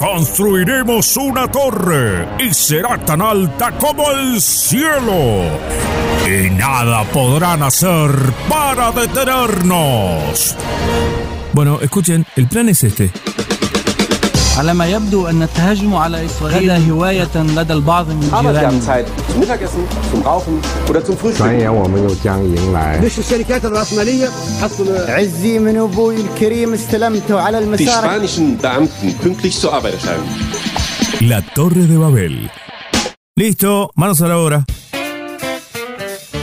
Construiremos una torre y será tan alta como el cielo. Y nada podrán hacer para detenernos. Bueno, escuchen, el plan es este. على ما يبدو أن التهجم على إسرائيل هواية لدى البعض من الجيران يعني مش الشركات الرأسمالية عزي من أبوي الكريم استلمته على المسار. La Torre de Babel. Listo, manos a la obra.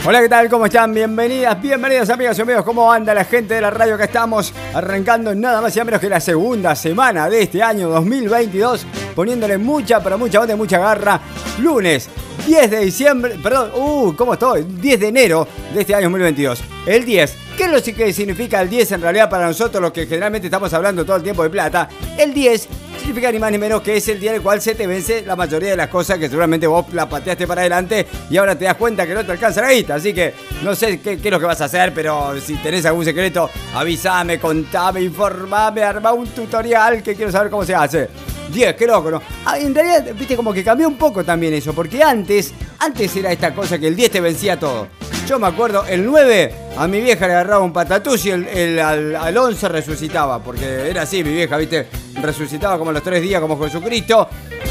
Hola, ¿qué tal? ¿Cómo están? Bienvenidas, bienvenidos amigas y amigos. ¿Cómo anda la gente de la radio que estamos arrancando nada más y menos que la segunda semana de este año 2022? Poniéndole mucha, pero mucha onda y mucha garra. Lunes 10 de diciembre, perdón, uh, ¿cómo estoy? 10 de enero de este año 2022. El 10. ¿Qué es lo que significa el 10 en realidad para nosotros, los que generalmente estamos hablando todo el tiempo de plata? El 10 significa ni más ni menos que es el día en el cual se te vence la mayoría de las cosas que seguramente vos la pateaste para adelante y ahora te das cuenta que no te alcanza la guita. Así que no sé qué, es lo que vas a hacer, pero si tenés algún secreto, avísame, contame, informame, arma un tutorial que quiero saber cómo se hace. 10, qué loco, ¿no? Ah, en realidad, viste, como que cambió un poco también eso, porque antes, antes era esta cosa que el 10 te vencía todo. Yo me acuerdo, el 9 a mi vieja le agarraba un patatús y el, el- al, al 11 resucitaba, porque era así mi vieja, viste, resucitaba como los tres días como Jesucristo,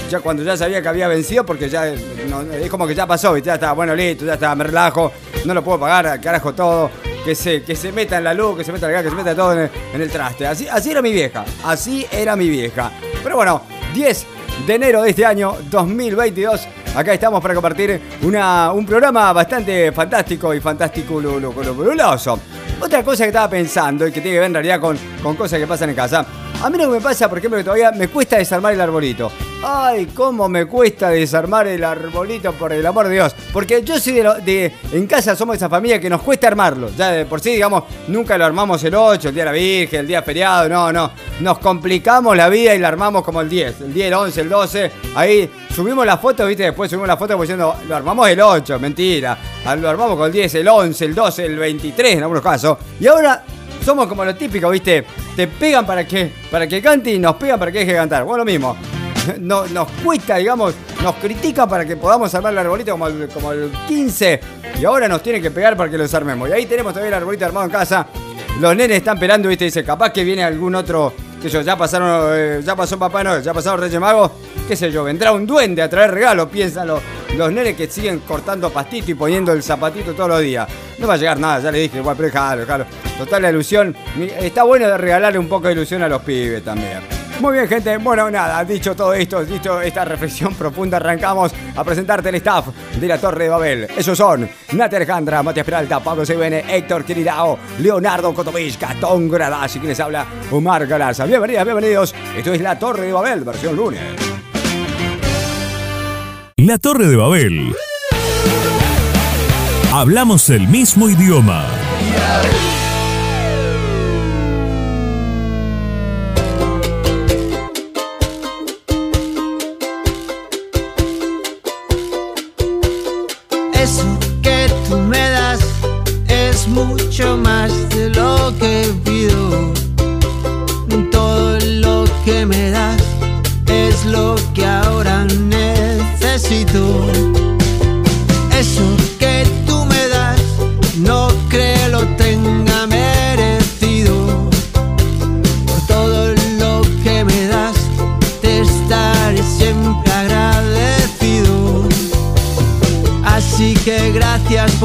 ya cuando ya sabía que había vencido, porque ya es como que ya pasó, viste, ya estaba, bueno, listo, ya estaba, me relajo, no lo puedo pagar, carajo todo, que se, que se meta en la luz, que se meta en la que se meta todo en el, en el traste. Así, así era mi vieja, así era mi vieja. Pero bueno, 10 de enero de este año 2022. Acá estamos para compartir una, un programa bastante fantástico y fantástico. Otra cosa que estaba pensando y que tiene que ver en realidad con, con cosas que pasan en casa. A mí lo que me pasa, por ejemplo, que todavía me cuesta desarmar el arbolito. Ay, cómo me cuesta desarmar el arbolito, por el amor de Dios. Porque yo soy de, lo- de en casa somos esa familia que nos cuesta armarlo. Ya de por sí, digamos, nunca lo armamos el 8, el día de la Virgen, el día feriado, no, no. Nos complicamos la vida y la armamos como el 10, el 10, el 11, el 12. Ahí subimos la foto, viste, después subimos la foto como diciendo, lo armamos el 8, mentira. Ah, Lo armamos con el 10, el 11, el 12, el 23 en algunos casos. Y ahora somos como lo típico, ¿viste? Te pegan para que, para que cante y nos pegan para que deje de cantar. Bueno, lo mismo. No, nos cuesta, digamos, nos critican para que podamos armar el arbolito como el, como el 15 y ahora nos tienen que pegar para que los armemos. Y ahí tenemos todavía el arbolito armado en casa. Los nenes están esperando, ¿viste? Dice, capaz que viene algún otro, que yo, ya pasaron, eh, ya pasó Papá Noel, ya pasaron Reyes Magos, qué sé yo, vendrá un duende a traer regalos, piensan los, nenes que siguen cortando pastito y poniendo el zapatito todos los días. No va a llegar nada, ya le dije, igual, pero déjalo, déjalo. Total, la ilusión, está bueno de regalarle un poco de ilusión a los pibes también. Muy bien, gente. Bueno, nada, dicho todo esto, dicho esta reflexión profunda, arrancamos a presentarte el staff de la Torre de Babel. Esos son Nati Alejandra, Matías Peralta, Pablo Sebene, Héctor Quiridao, Leonardo Cotovich, Gastón Gradas y quien les habla, Omar Galarza. Bienvenidas, bienvenidos. Esto es la Torre de Babel, versión lunes. La Torre de Babel. Hablamos el mismo idioma.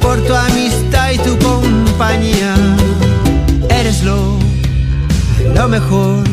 Por tu amistad y tu compañía. Eres lo, lo mejor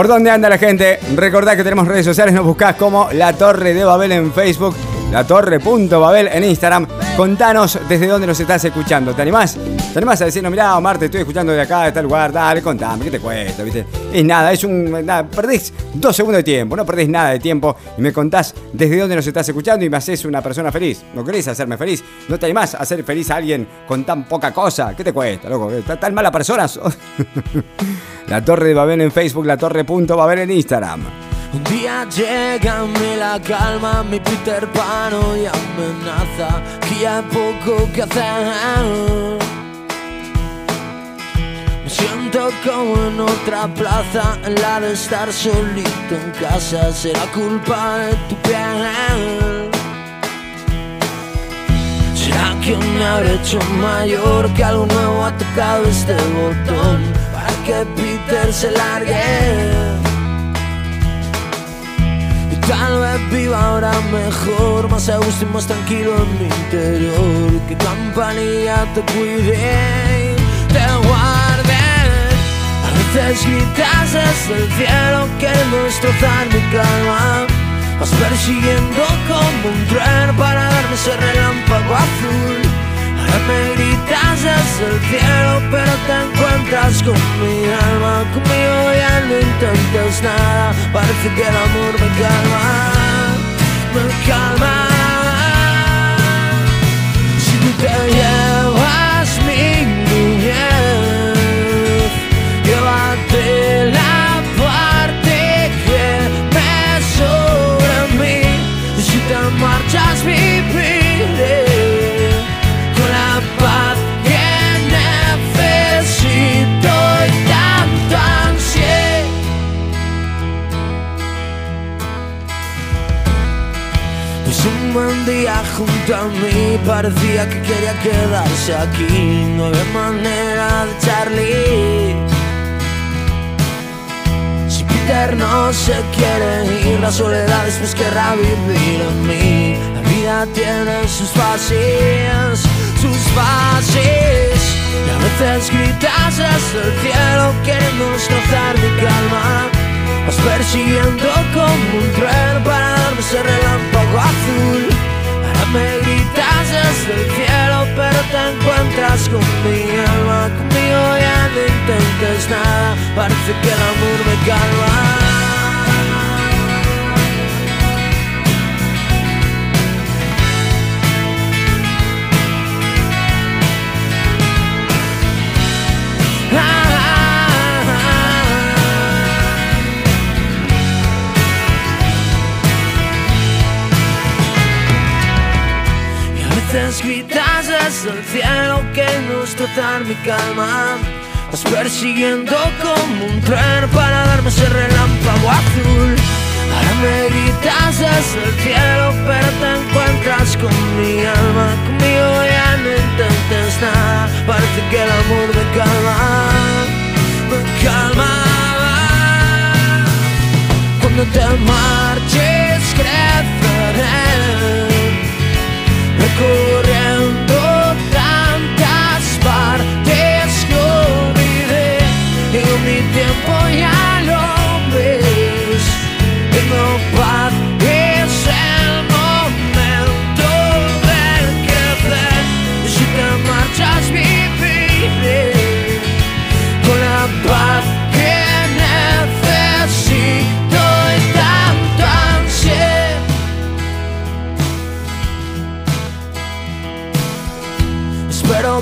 ¿Por dónde anda la gente? Recordad que tenemos redes sociales, nos buscás como La Torre de Babel en Facebook, La Torre.babel en Instagram. Contanos desde dónde nos estás escuchando. ¿Te animás? ¿Te animás a decirnos, mirá, Omar, te estoy escuchando de acá, de tal lugar? Dale, contame, ¿qué te cuesta? Es nada, es un. Nada, perdés dos segundos de tiempo, no perdés nada de tiempo y me contás desde dónde nos estás escuchando y me haces una persona feliz. ¿No querés hacerme feliz? ¿No te animás a hacer feliz a alguien con tan poca cosa? ¿Qué te cuesta, loco? ¿Tan, tan mala persona? la Torre de Babel en Facebook, la Torre.babel en Instagram. Un día llega me la calma, mi Peter Pano y amenaza que hay poco que hacer. Me siento como en otra plaza, en la de estar solito en casa, será culpa de tu piel. ¿Será que me habré hecho mayor? Que algo nuevo ha tocado este botón para que Peter se largue. Tal vez viva ahora mejor, más a gusto y más tranquilo en mi interior. Que campanilla te cuide te guarde. A veces gritas desde el cielo, queriendo destrozar mi calma. Vas persiguiendo como un tren para darme ese relámpago azul. Ahora me gritas desde el cielo, pero te encuentras con mi alma. Conmigo ya no intentes nada, parece que el amor me calma, me calma. Si tú te llevas un buen día junto a mí parecía que quería quedarse aquí. No había manera de Charlie. Si Peter no se quiere ir, la soledad después querrá vivir en mí. La vida tiene sus fases, sus fases. Y a veces gritas desde el cielo queriendo destrozar mi calma. Vas persiguiendo como un tren para darme ese relámpago azul. Ahora me gritas desde el cielo, pero te encuentras con mi alma. Conmigo ya no intentes nada, parece que el amor me calma. Mi calma. Vas persiguiendo como un tren para darme ese relámpago azul. Ahora me gritas desde el cielo, pero te encuentras con mi alma. Conmigo ya no intentes nada, parece que el amor me calma, me calma. Cuando te marches creceré recorriendo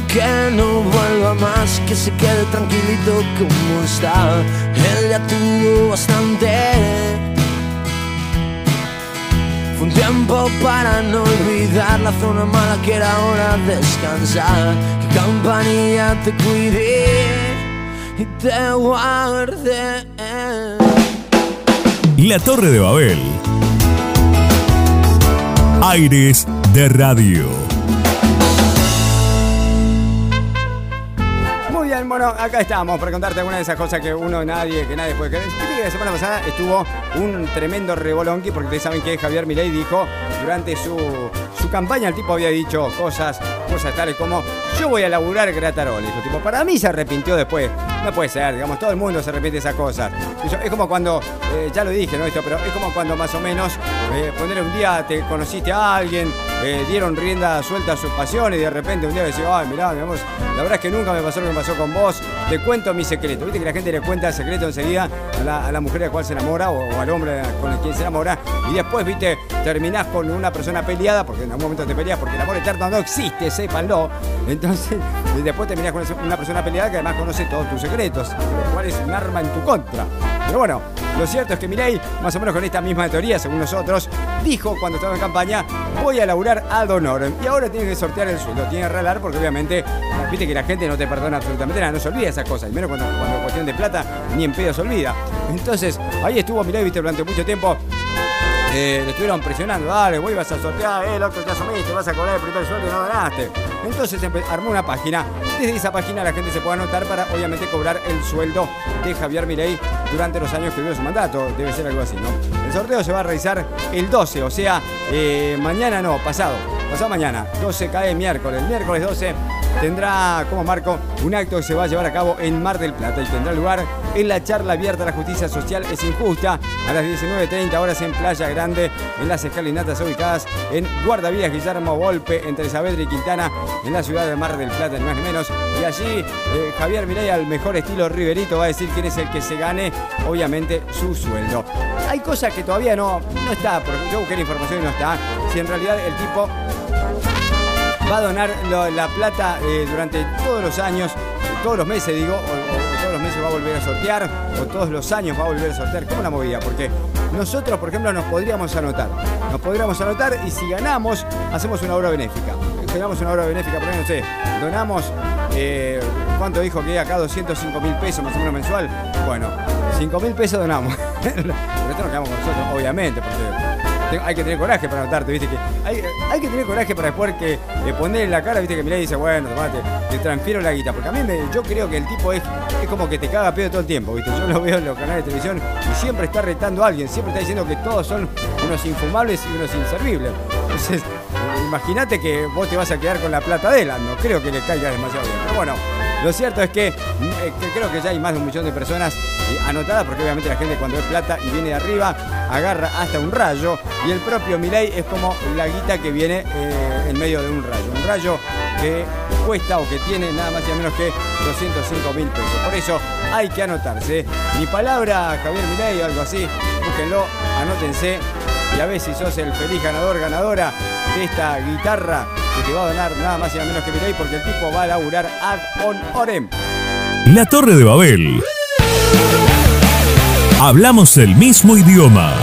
que no vuelva más, que se quede tranquilito como está. Él ya tuvo bastante. Fue un tiempo para no olvidar la zona mala que era hora de descansar. Que campanilla te cuide y te guarde. La Torre de Babel. Aires de radio. Bueno, acá estamos para contarte alguna de esas cosas que uno, nadie, que nadie puede creer. La semana pasada estuvo un tremendo rebolonqui porque ustedes saben que Javier Milei dijo durante su, su campaña, el tipo había dicho cosas, cosas tales como yo voy a laburar grataroles. El tipo, para mí se arrepintió después. No puede ser, digamos, todo el mundo se repite esas cosas. Es como cuando, eh, ya lo dije, ¿no? Esto, pero es como cuando más o menos, eh, un día te conociste a alguien, eh, dieron rienda suelta a sus pasiones y de repente un día decís, ay, mirá, mi amor, la verdad es que nunca me pasó lo que me pasó con vos, te cuento mi secreto. Viste que la gente le cuenta el secreto enseguida a la, a la mujer de la cual se enamora o, o al hombre con el quien se enamora y después, viste, terminás con una persona peleada, porque en algún momento te peleas porque el amor eterno no existe, sépanlo. Entonces, y después terminás con una persona peleada que además conoce todos tus secretos, lo cual es un arma en tu contra. Pero bueno, lo cierto es que Milei, más o menos con esta misma teoría, según nosotros, dijo cuando estaba en campaña, voy a laburar ad honorem. Y ahora tiene que sortear el sueldo, tiene que regalar porque obviamente, viste que la gente no te perdona absolutamente nada, no se olvida esas cosas, y menos cuando, cuando es cuestión de plata, ni en pedo se olvida. Entonces, ahí estuvo Milei, viste, durante mucho tiempo, eh, le estuvieron presionando, dale, vos ibas a sortear, eh, loco, te asumiste, vas a cobrar el primer sueldo y no ganaste. Entonces armó una página. Desde esa página la gente se puede anotar para obviamente cobrar el sueldo de Javier Milei durante los años que duró su mandato. Debe ser algo así, ¿no? El sorteo se va a realizar el 12, o sea, eh, mañana no, pasado. Pasado mañana, 12 cae miércoles. Miércoles 12 tendrá como marco un acto que se va a llevar a cabo en Mar del Plata y tendrá lugar en la charla abierta La Justicia Social es Injusta a las 19.30 horas en Playa Grande, en las escalinatas ubicadas en Guardavías Guillermo Volpe, entre Saavedra y Quintana, en la ciudad de Mar del Plata, ni más ni menos. Y allí eh, Javier Milei, al mejor estilo Riverito, va a decir quién es el que se gane, obviamente, su sueldo. Hay cosas que todavía no, no está, porque yo busqué la información y no está. Si en realidad el tipo va a donar la plata eh, durante todos los años, todos los meses digo, o, todos los meses va a volver a sortear, o todos los años va a volver a sortear. ¿Cómo la movida? Porque nosotros, por ejemplo, nos podríamos anotar. Nos podríamos anotar y si ganamos, hacemos una obra benéfica. Ganamos una obra benéfica, por ejemplo, no sé, donamos, eh, ¿cuánto dijo que acá? 205 mil pesos más o menos mensual. Bueno, 5 mil pesos donamos. Pero esto nos quedamos con nosotros, obviamente, porque hay que tener coraje para anotarte, viste que hay, hay que tener coraje para después que eh, poner en la cara, viste que mirá y dice, bueno, tomate, te transfiero la guita. Porque a mí me, yo creo que el tipo es, es como que te caga pedo todo el tiempo, viste. Yo lo veo en los canales de televisión y siempre está retando a alguien, siempre está diciendo que todos son unos infumables y unos inservibles. Entonces, imagínate que vos te vas a quedar con la plata de él, no creo que le caiga demasiado bien. Pero bueno, lo cierto es que, eh, creo que ya hay más de un millón de personas anotadas, porque obviamente la gente cuando es plata y viene de arriba, agarra hasta un rayo, y el propio Milei es como la guita que viene eh, en medio de un rayo. Un rayo que cuesta o que tiene nada más y menos que 205 mil pesos. Por eso hay que anotarse. Mi palabra, Javier Milei o algo así, búsquenlo, anótense y a ver si sos el feliz ganador, ganadora de esta guitarra que te va a donar nada más y nada menos que Milei porque el tipo va a laburar ad honorem. La Torre de Babel. Hablamos el mismo idioma.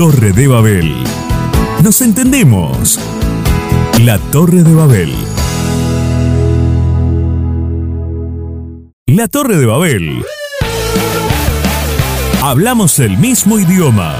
Torre de Babel. Nos entendemos. La Torre de Babel. La Torre de Babel. Hablamos el mismo idioma.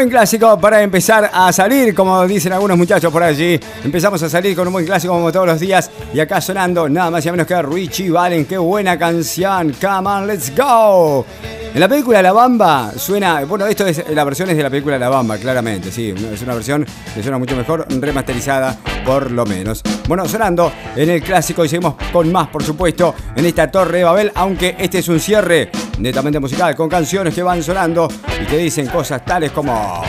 Buen clásico para empezar a salir, como dicen algunos muchachos por allí. Empezamos a salir con un buen clásico como todos los días. Y acá sonando nada más y menos que Richie Valen. Qué buena canción. Come on, let's go. En la película La Bamba suena. Bueno, esto es la versión de la película La Bamba, claramente. Sí, es una versión que suena mucho mejor, remasterizada por lo menos. Bueno, sonando en el clásico y seguimos con más, por supuesto, en esta Torre de Babel. Aunque este es un cierre netamente musical con canciones que van sonando y que dicen cosas tales como.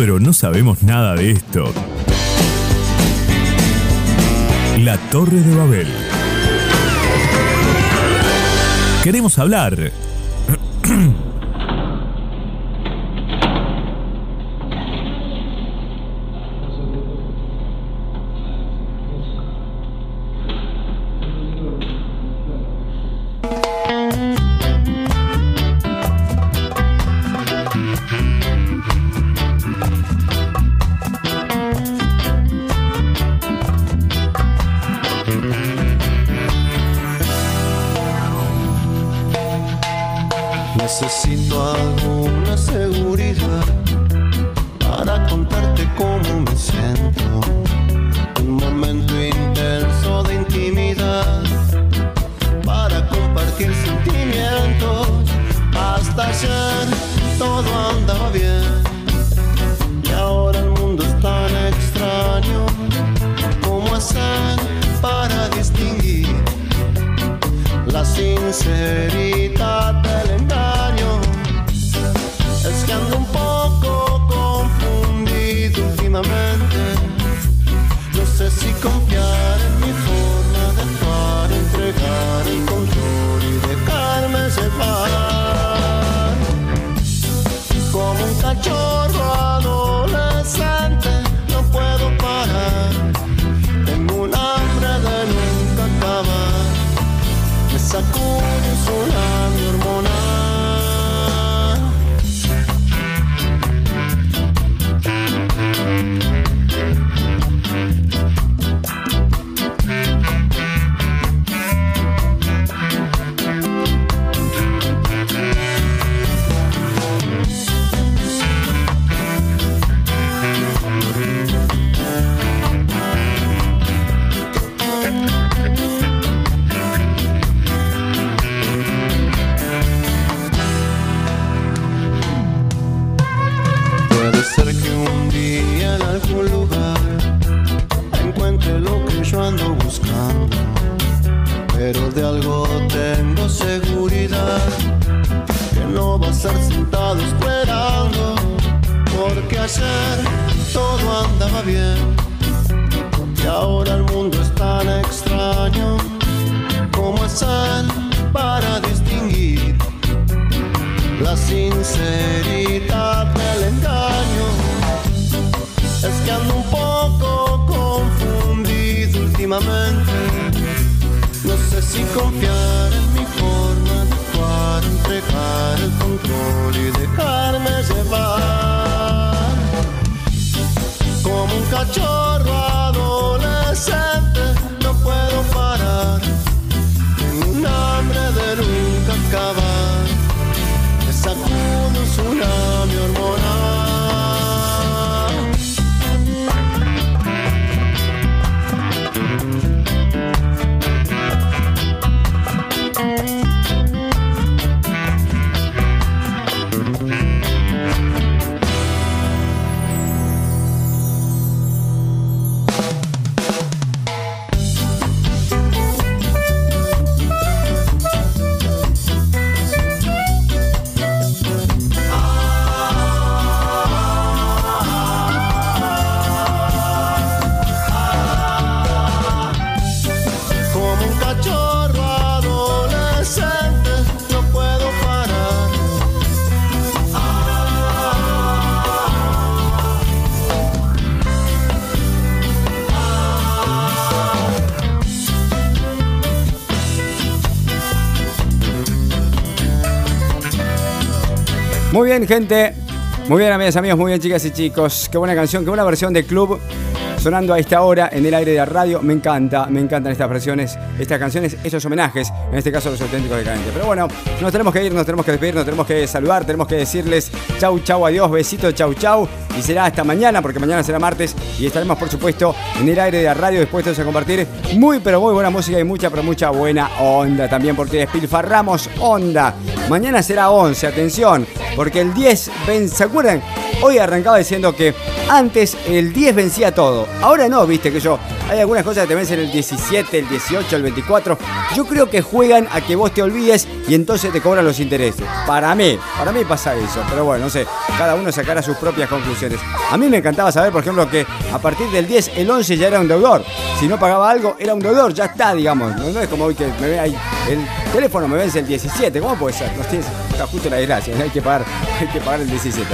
Pero no sabemos nada de esto. La Torre de Babel. Queremos hablar. Bien, gente. Muy bien, amigas, amigos, muy bien, chicas y chicos. Qué buena canción, qué buena versión de club sonando a esta hora en el aire de la radio. Me encanta, me encantan estas versiones, estas canciones, estos homenajes, en este caso los auténticos decadentes. Pero bueno, nos tenemos que ir, nos tenemos que despedir, nos tenemos que saludar, tenemos que decirles chau, chau, adiós, besito, chau, chau. Y será hasta mañana, porque mañana será martes y estaremos, por supuesto, en el aire de la radio dispuestos a compartir muy, pero muy buena música y mucha, pero mucha buena onda también, porque despilfarramos onda. Mañana será 11, atención, porque el 10, ven, ¿se acuerdan? Hoy arrancaba diciendo que antes el 10 vencía todo. Ahora no, viste que yo. Hay algunas cosas que te vencen el 17, el 18, el 24. Yo creo que juegan a que vos te olvides y entonces te cobran los intereses. Para mí, para mí pasa eso. Pero bueno, no sé, cada uno sacará sus propias conclusiones. A mí me encantaba saber, por ejemplo, que a partir del 10, el 11 ya era un deudor. Si no pagaba algo, era un deudor, ya está, digamos. No, es como hoy que me ve ahí. El teléfono me vence el 17. ¿Cómo puede ser? No tienes, está justo la desgracia. Hay que pagar, hay que pagar el 17.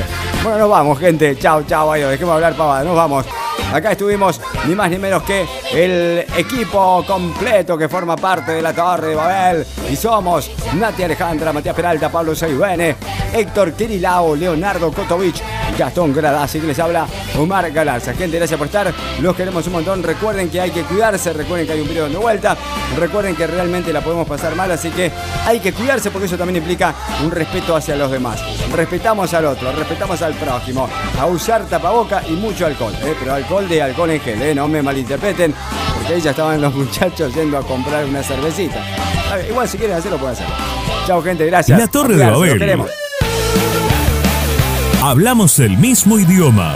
Bueno, nos vamos, gente. Chao, chao, adiós. Dejemos hablar pavada. Nos vamos. Acá estuvimos ni más ni menos que el equipo completo que forma parte de la Torre de Babel. Y somos Nati Alejandra, Matías Peralta, Pablo Seibene, Héctor Kirilao, Leonardo Kotovich, Gastón Gradasi que les habla Omar Galarza. Gente, gracias por estar. Los queremos un montón. Recuerden que hay que cuidarse. Recuerden que hay un video de vuelta. Recuerden que realmente la podemos pasar mal. Así que hay que cuidarse porque eso también implica un respeto hacia los demás. Respetamos al otro, respetamos al prójimo. A usar tapaboca y mucho alcohol. ¿eh? Pero alcohol de alcohol en gel. ¿eh? No me malinterpreten. Porque ahí ya estaban los muchachos yendo a comprar una cervecita. A ver, igual si quieren hacerlo, pueden hacerlo. Chao, gente. Gracias. La Torre de Babel. Hablamos el mismo idioma.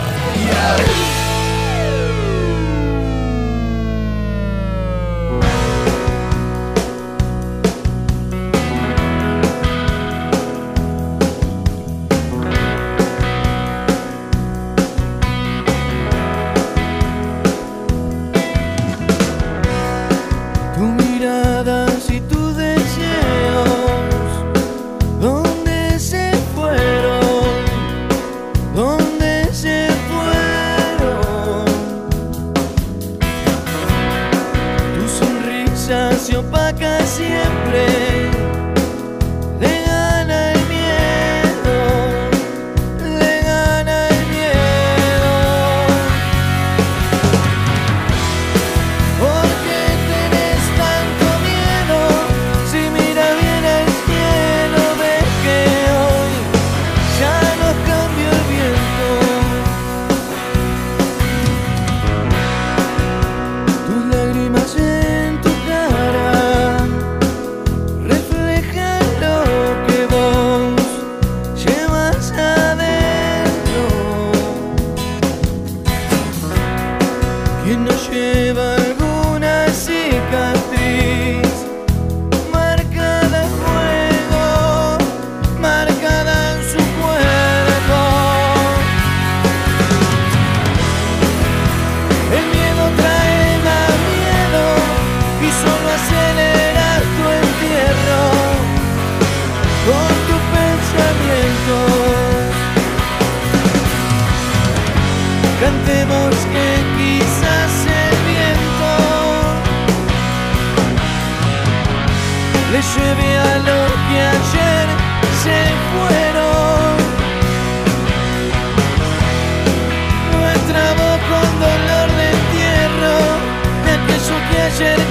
should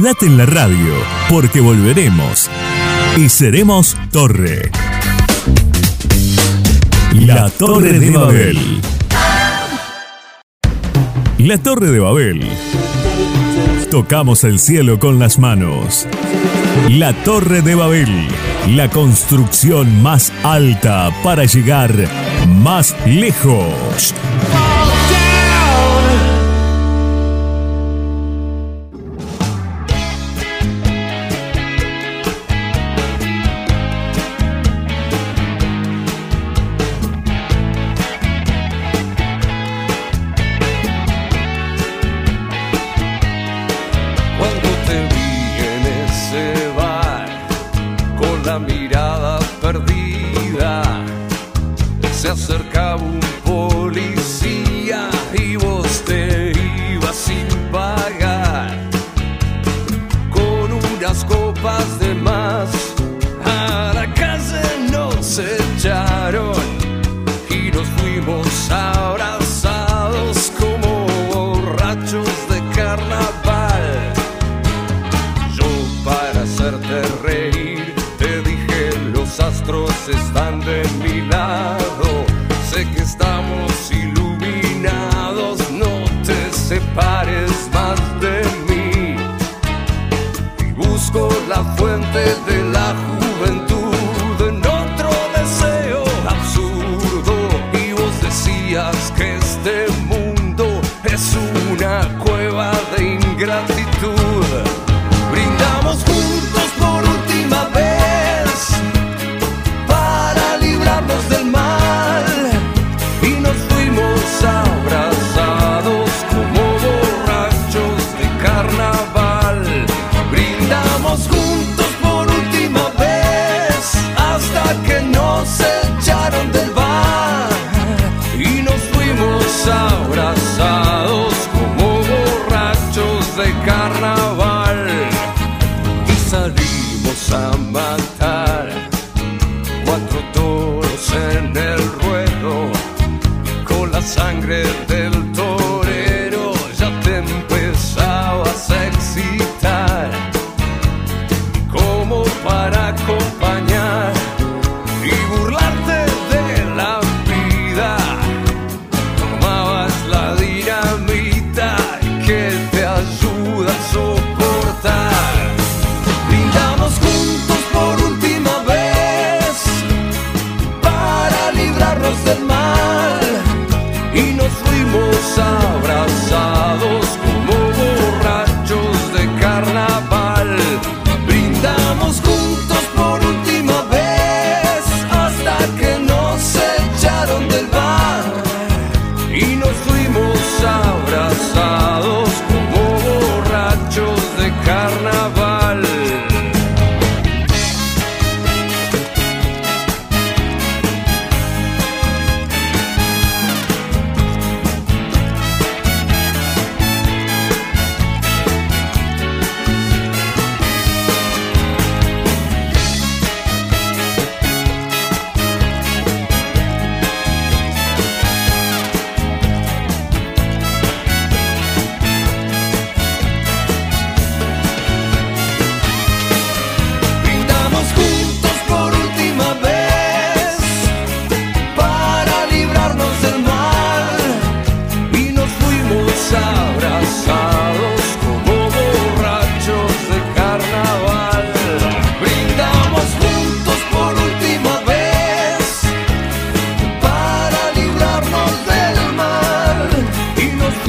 Quédate en la radio, porque volveremos y seremos Torre. La Torre de Babel. La Torre de Babel. Tocamos el cielo con las manos. La Torre de Babel. La construcción más alta para llegar más lejos.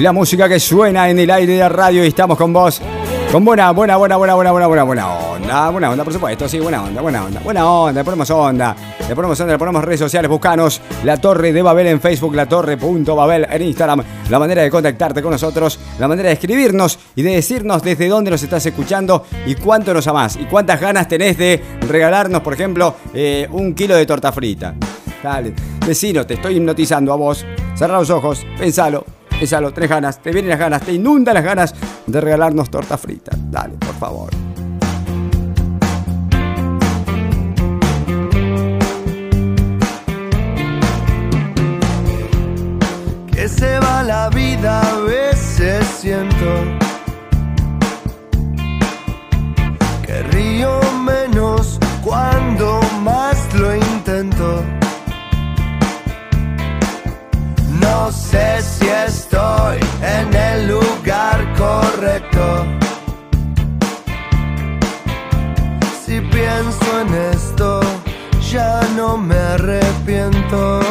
La música que suena en el aire de la radio y estamos con vos. Con buena, buena, buena, buena, buena, buena, buena, buena onda. Buena onda, por supuesto, sí, buena onda, buena onda. Buena onda, le ponemos onda. Le ponemos onda, le ponemos redes sociales, buscanos La Torre de Babel en Facebook, La Torre.babel en Instagram. La manera de contactarte con nosotros, la manera de escribirnos y de decirnos desde dónde nos estás escuchando y cuánto nos amás. Y cuántas ganas tenés de regalarnos, por ejemplo, eh, un kilo de torta frita. Dale, vecino, te estoy hipnotizando a vos. Cerra los ojos, pensalo. Pensalo, tenés ganas, te vienen las ganas, te inundan las ganas de regalarnos torta frita. Dale, por favor. que se va la vida a veces siento Me río menos cuando más lo intento. No sé si estoy en el lugar correcto. Si pienso en esto, ya no me arrepiento.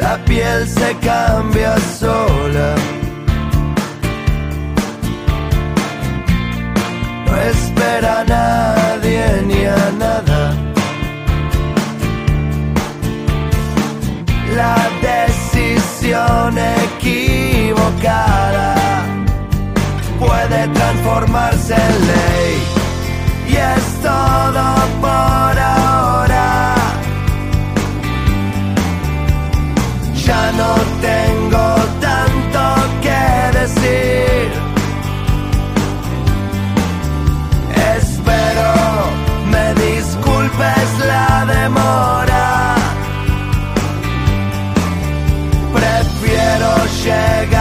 La piel se cambia sola. No espera a La decisión equivocada puede transformarse en ley. Y es todo por ahora. Ya no tengo shag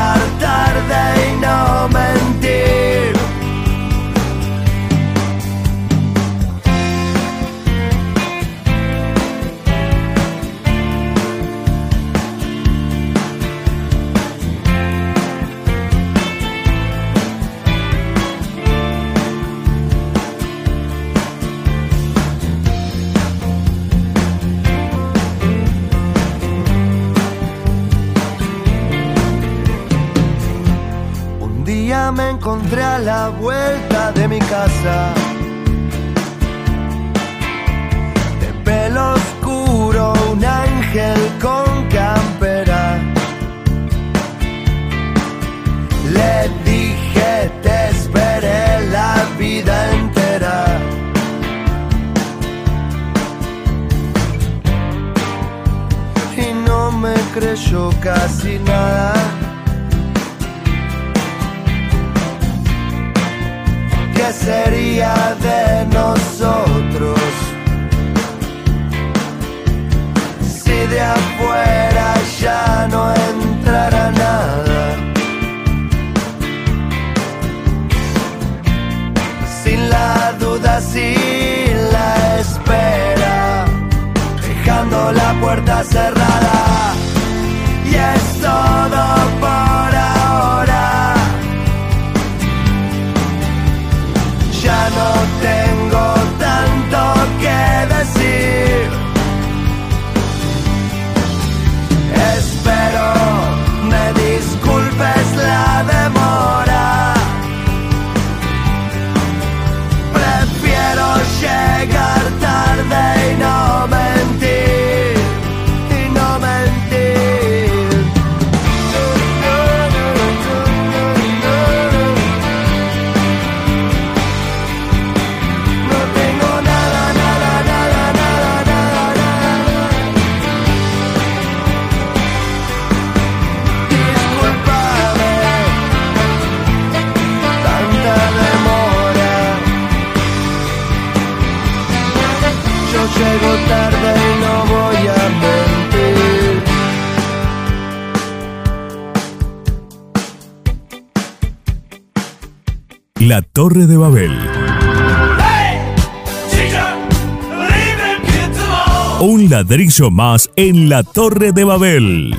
Más en la Torre de Babel.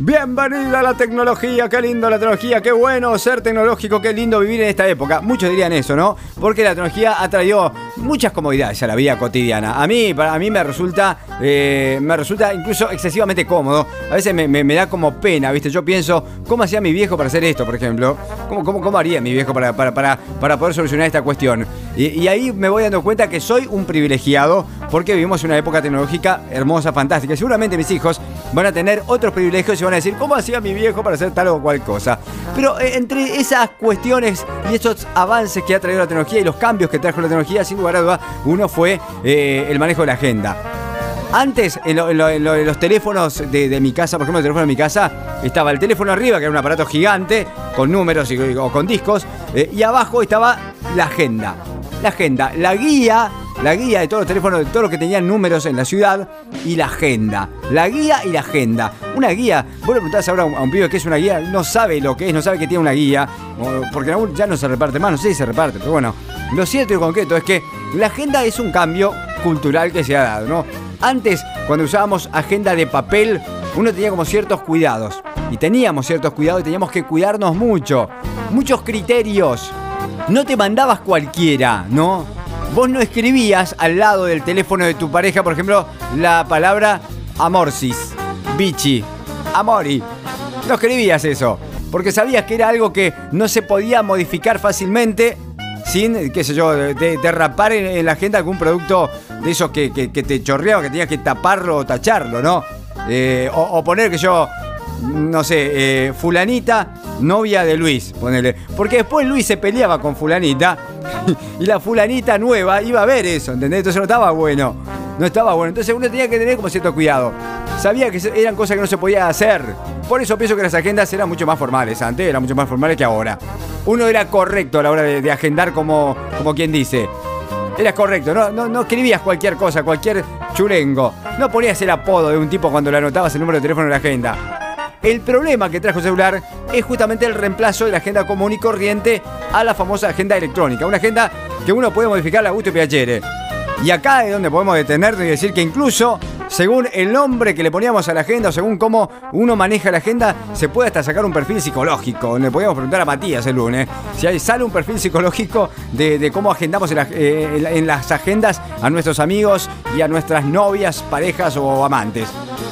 Bienvenida a la tecnología, qué lindo la tecnología, qué bueno ser tecnológico, qué lindo vivir en esta época. Muchos dirían eso, ¿no? Porque la tecnología ha traído muchas comodidades a la vida cotidiana. A mí, para mí me resulta, eh, me resulta incluso excesivamente cómodo. A veces me, me- da como pena, ¿viste? Yo pienso, ¿cómo hacía mi viejo para hacer esto, por ejemplo? ¿Cómo, cómo, cómo haría mi viejo para, para, para, para poder solucionar esta cuestión? Y, ahí me voy dando cuenta que soy un privilegiado porque vivimos una época tecnológica hermosa, fantástica. Seguramente mis hijos van a tener otros privilegios y van a decir, ¿cómo hacía mi viejo para hacer tal o cual cosa? Pero eh, entre esas cuestiones y esos avances que ha traído la tecnología y los cambios que trajo la tecnología, sin lugar a dudas, uno fue eh, el manejo de la agenda. Antes, en, lo- en lo- en lo- en los teléfonos de, mi casa, por ejemplo, el teléfono de mi casa, estaba el teléfono arriba, que era un aparato gigante, con números o con discos, eh, y abajo estaba la agenda. la agenda, la guía, la guía de todos los teléfonos, de todos los que tenían números en la ciudad y la agenda. La guía y la agenda. Una guía, vos le preguntás ahora a un, a pibe que es una guía, no sabe lo que es, no sabe que tiene una guía, porque ya no se reparte más, no sé si se reparte, pero bueno. Lo cierto y concreto es que la agenda es un cambio cultural que se ha dado, ¿no? Antes, cuando usábamos agenda de papel, uno tenía como ciertos cuidados. Y teníamos ciertos cuidados y teníamos que cuidarnos mucho. Muchos criterios. No te mandabas cualquiera, ¿no? Vos no escribías al lado del teléfono de tu pareja, por ejemplo, la palabra amorsis, bichi, amori. No escribías eso, porque sabías que era algo que no se podía modificar fácilmente sin, qué sé yo, de- de- derrapar en, la agenda algún producto de esos que, que- te chorreaba, que tenías que taparlo o tacharlo, ¿no? Eh, o, o poner que yo, no sé, eh, fulanita, novia de Luis, ponele. Porque después Luis se peleaba con fulanita y la fulanita nueva iba a ver eso, ¿entendés? Entonces no estaba bueno. No estaba bueno. Entonces uno tenía que tener como cierto cuidado. Sabía que eran cosas que no se podía hacer. Por eso pienso que las agendas eran mucho más formales. Antes eran mucho más formales que ahora. Uno era correcto a la hora de, agendar como, como quien dice. Eras correcto, no, no, no escribías cualquier cosa, cualquier chulengo. No ponías el apodo de un tipo cuando le anotabas el número de teléfono en la agenda. El problema que trajo el celular es justamente el reemplazo de la agenda común y corriente a la famosa agenda electrónica. Una agenda que uno puede modificar a gusto y piacere. Y acá es donde podemos detenernos y decir que incluso según el nombre que le poníamos a la agenda o según cómo uno maneja la agenda, se puede hasta sacar un perfil psicológico. Le podíamos preguntar a Matías el lunes si hay, sale un perfil psicológico de, cómo agendamos eh, en las agendas a nuestros amigos y a nuestras novias, parejas o amantes.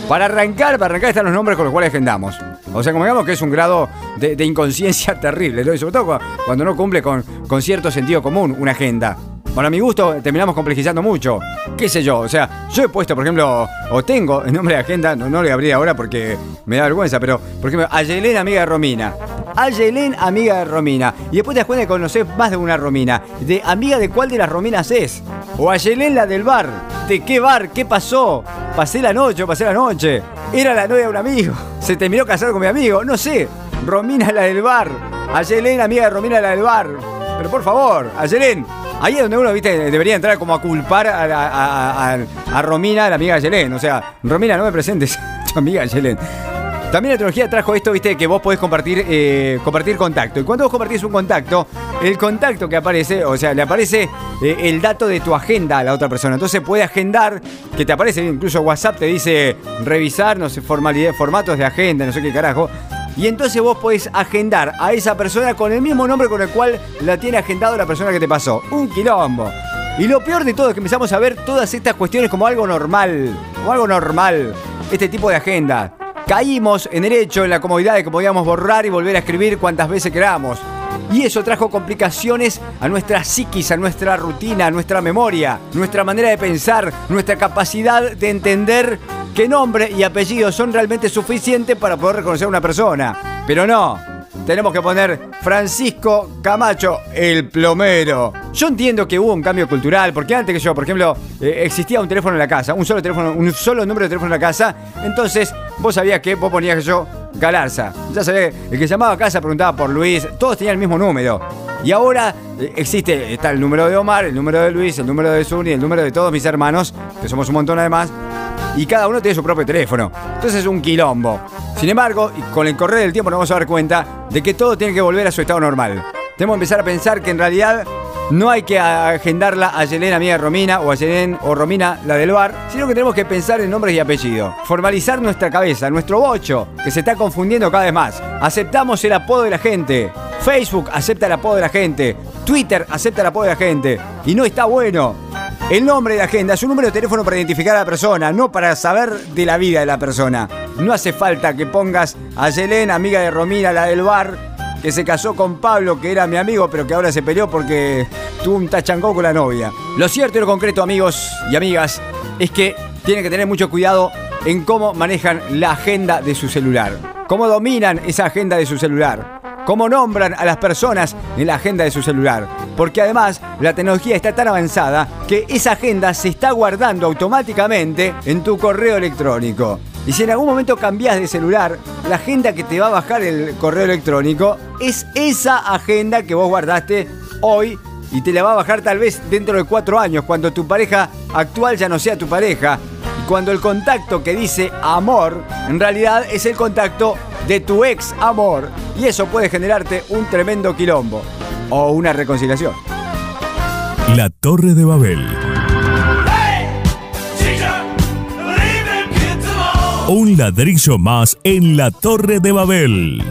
Para arrancar, para arrancar están los nombres con los cuales agendamos. O sea, como digamos que es un grado de, de inconsciencia terrible, ¿no? Y sobre todo cu- cuando no cumple con, con cierto sentido común una agenda. Bueno, a mi gusto terminamos complejizando mucho. ¿Qué sé yo? O sea, yo he puesto, por ejemplo, o tengo el nombre de agenda, no, no le abrí ahora porque me da vergüenza, pero, por ejemplo, Ayelén, amiga de Romina. Ayelén, amiga de Romina. Y después te das cuenta que conoces más de una Romina. De amiga de cuál de las Rominas es. O Ayelén, la del bar. ¿De qué bar? ¿Qué pasó? Pasé la noche pasé la noche. Era la novia de un amigo. Se terminó casado con mi amigo. No sé. Romina, la del bar. Ayelén, amiga de Romina, la del bar. Pero por favor, Ayelén. Ahí es donde uno, viste, debería entrar como a culpar a, a- a- Romina, la amiga de Ayelén. O sea, Romina, no me presentes tu amiga Ayelén. También la tecnología trajo esto, viste, que vos podés compartir, eh, compartir contacto. Y cuando vos compartís un contacto, el contacto que aparece, o sea, le aparece eh, el dato de tu agenda a la otra persona. Entonces puede agendar, que te aparece, incluso WhatsApp te dice revisar, no sé, formalidad, formatos de agenda, no sé qué carajo. Y entonces vos podés agendar a esa persona con el mismo nombre con el cual la tiene agendado la persona que te pasó. Un quilombo. Y lo peor de todo es que empezamos a ver todas estas cuestiones como algo normal. Como algo normal. Este tipo de agenda. Caímos en el hecho, en la comodidad de que podíamos borrar y volver a escribir cuantas veces queramos. Y eso trajo complicaciones a nuestra psiquis, a nuestra rutina, a nuestra memoria, nuestra manera de pensar, nuestra capacidad de entender que nombre y apellido son realmente suficientes para poder reconocer a una persona. Pero no, tenemos que poner Francisco Camacho, el plomero. Yo entiendo que hubo un cambio cultural, porque antes que yo, por ejemplo, eh, existía un teléfono en la casa, un solo teléfono, un solo número de teléfono en la casa. Entonces, vos sabías que vos ponías que yo Galarza. Ya sabía que el que llamaba a casa preguntaba por Luis, todos tenían el mismo número. Y ahora eh, existe, está el número de Omar, el número de Luis, el número de Zuni, el número de todos mis hermanos, que somos un montón además, y cada uno tiene su propio teléfono. Entonces es un quilombo. Sin embargo, con el correr del tiempo nos vamos a dar cuenta de que todo tiene que volver a su estado normal. Tenemos que empezar a pensar que en realidad no hay que agendarla a Yelén, amiga de Romina, o a Yelén o Romina, la del bar, sino que tenemos que pensar en nombres y apellidos. Formalizar nuestra cabeza, nuestro bocho, que se está confundiendo cada vez más. Aceptamos el apodo de la gente. Facebook acepta el apodo de la gente. Twitter acepta el apodo de la gente. Y no está bueno. El nombre de agenda es un número de teléfono para identificar a la persona, no para saber de la vida de la persona. No hace falta que pongas a Yelén, amiga de Romina, la del bar, que se casó con Pablo, que era mi amigo, pero que ahora se peleó porque tuvo un tachangó con la novia. Lo cierto y lo concreto, amigos y amigas, es que tienen que tener mucho cuidado en cómo manejan la agenda de su celular. Cómo dominan esa agenda de su celular. Cómo nombran a las personas en la agenda de su celular. Porque además la tecnología está tan avanzada que esa agenda se está guardando automáticamente en tu correo electrónico. Y si en algún momento cambias de celular, la agenda que te va a bajar el correo electrónico es esa agenda que vos guardaste hoy y te la va a bajar tal vez dentro de cuatro años, cuando tu pareja actual ya no sea tu pareja. Y cuando el contacto que dice amor, en realidad es el contacto de tu ex amor. Y eso puede generarte un tremendo quilombo o una reconciliación. La Torre de Babel. Un ladrillo más en la Torre de Babel.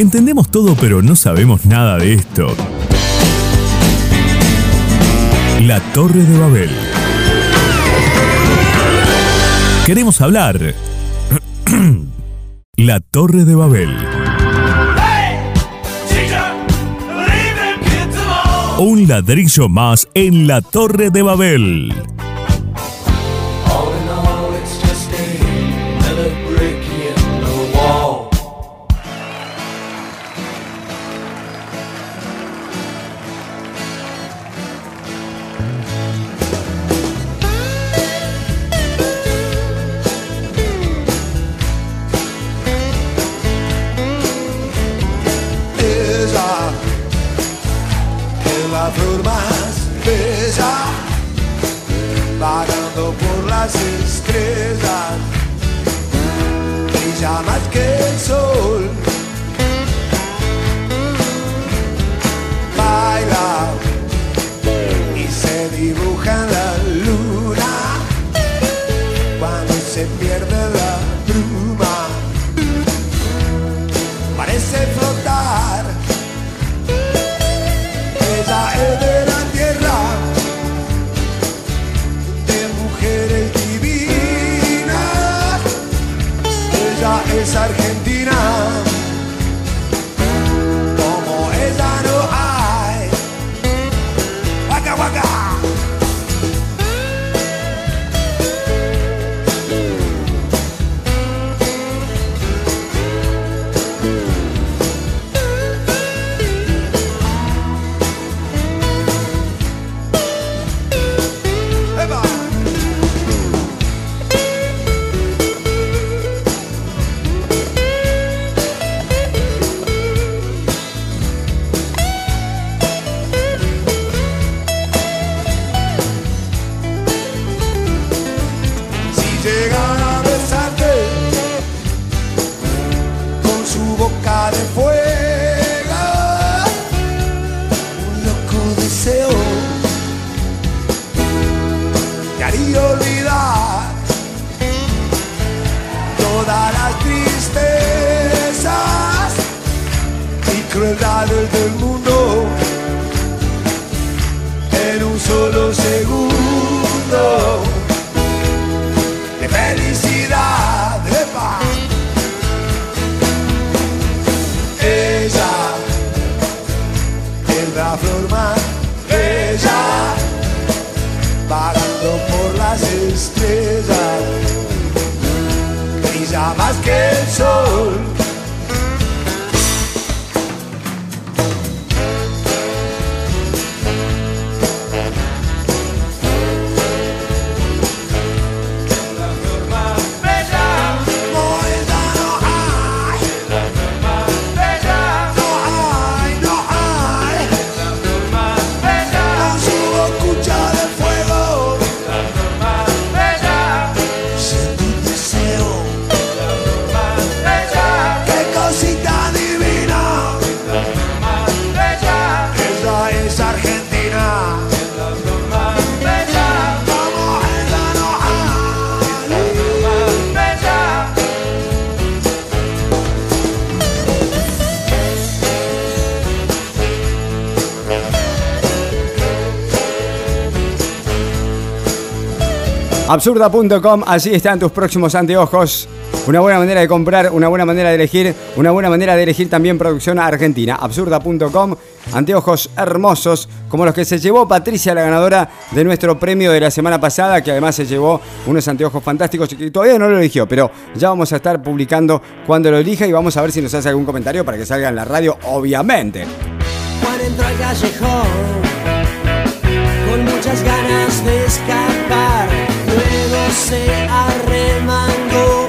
Entendemos todo, pero no sabemos nada de esto. La Torre de Babel. Queremos hablar. La Torre de Babel. Un ladrillo más en la Torre de Babel. Absurda.com, así están tus próximos anteojos. Una buena manera de comprar, una buena manera de elegir, una buena manera de elegir también producción argentina. Absurda.com, anteojos hermosos, como los que se llevó Patricia, la ganadora de nuestro premio de la semana pasada, que además se llevó unos anteojos fantásticos y que todavía no lo eligió, pero ya vamos a estar publicando cuando lo elija y vamos a ver si nos hace algún comentario para que salga en la radio, obviamente. Callejón con muchas ganas de escapar. Se arremangó,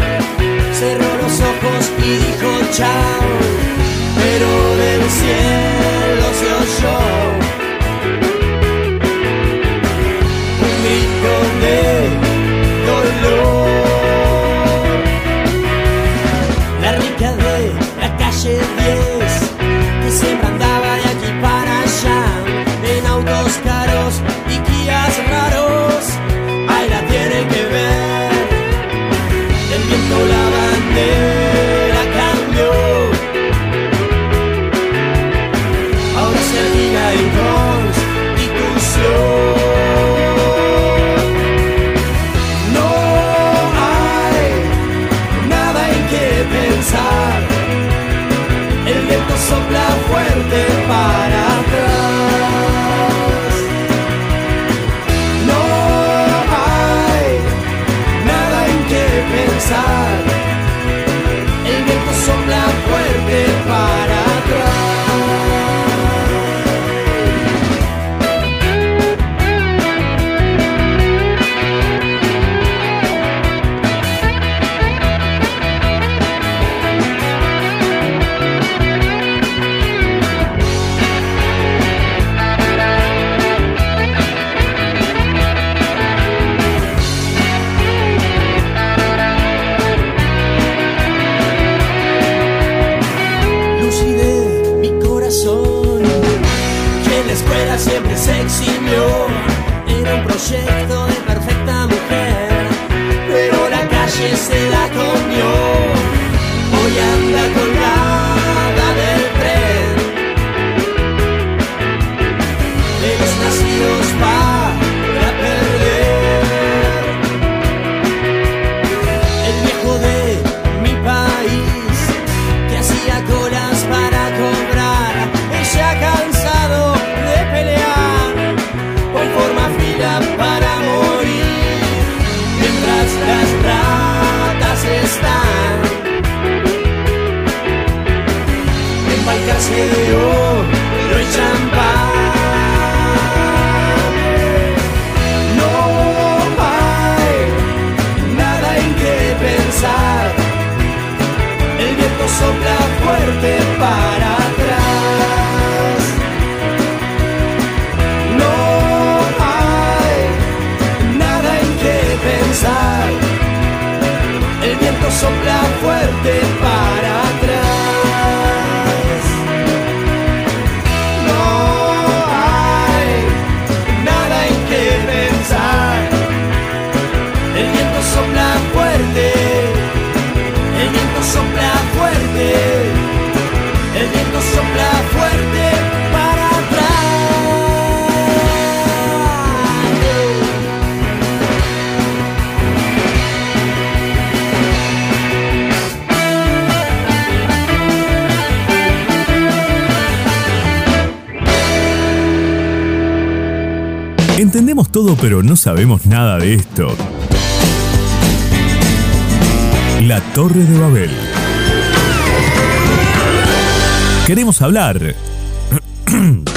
cerró los ojos y dijo chao. Pero del cielo se oyó calle se la pero no sabemos nada de esto. La Torre de Babel. Queremos hablar.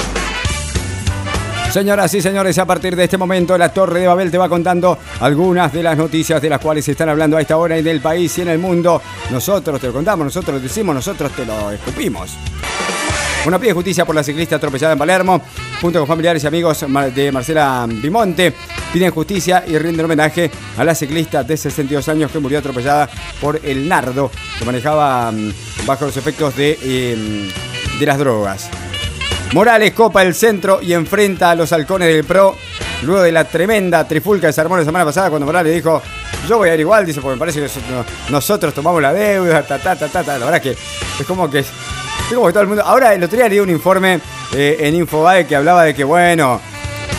Señoras y señores, a partir de este momento la Torre de Babel te va contando algunas de las noticias de las cuales se están hablando a esta hora en el país y en el mundo. Nosotros te lo contamos, nosotros lo decimos, nosotros te lo escupimos. Una pide justicia por la ciclista atropellada en Palermo, junto con familiares y amigos de Marcela Bimonte, piden justicia y rinden homenaje a la ciclista de 62 años que murió atropellada por el nardo que manejaba mm, bajo los efectos de, eh, de las drogas. Morales copa el centro y enfrenta a los halcones del PRO luego de la tremenda trifulca que se armó la semana pasada cuando Morales dijo yo voy a ir igual, dice, porque me parece que nosotros tomamos la deuda, ta, ta, ta, ta. La verdad que es como que, Ahora, el otro día leí un informe eh, en Infobae que hablaba de que, bueno,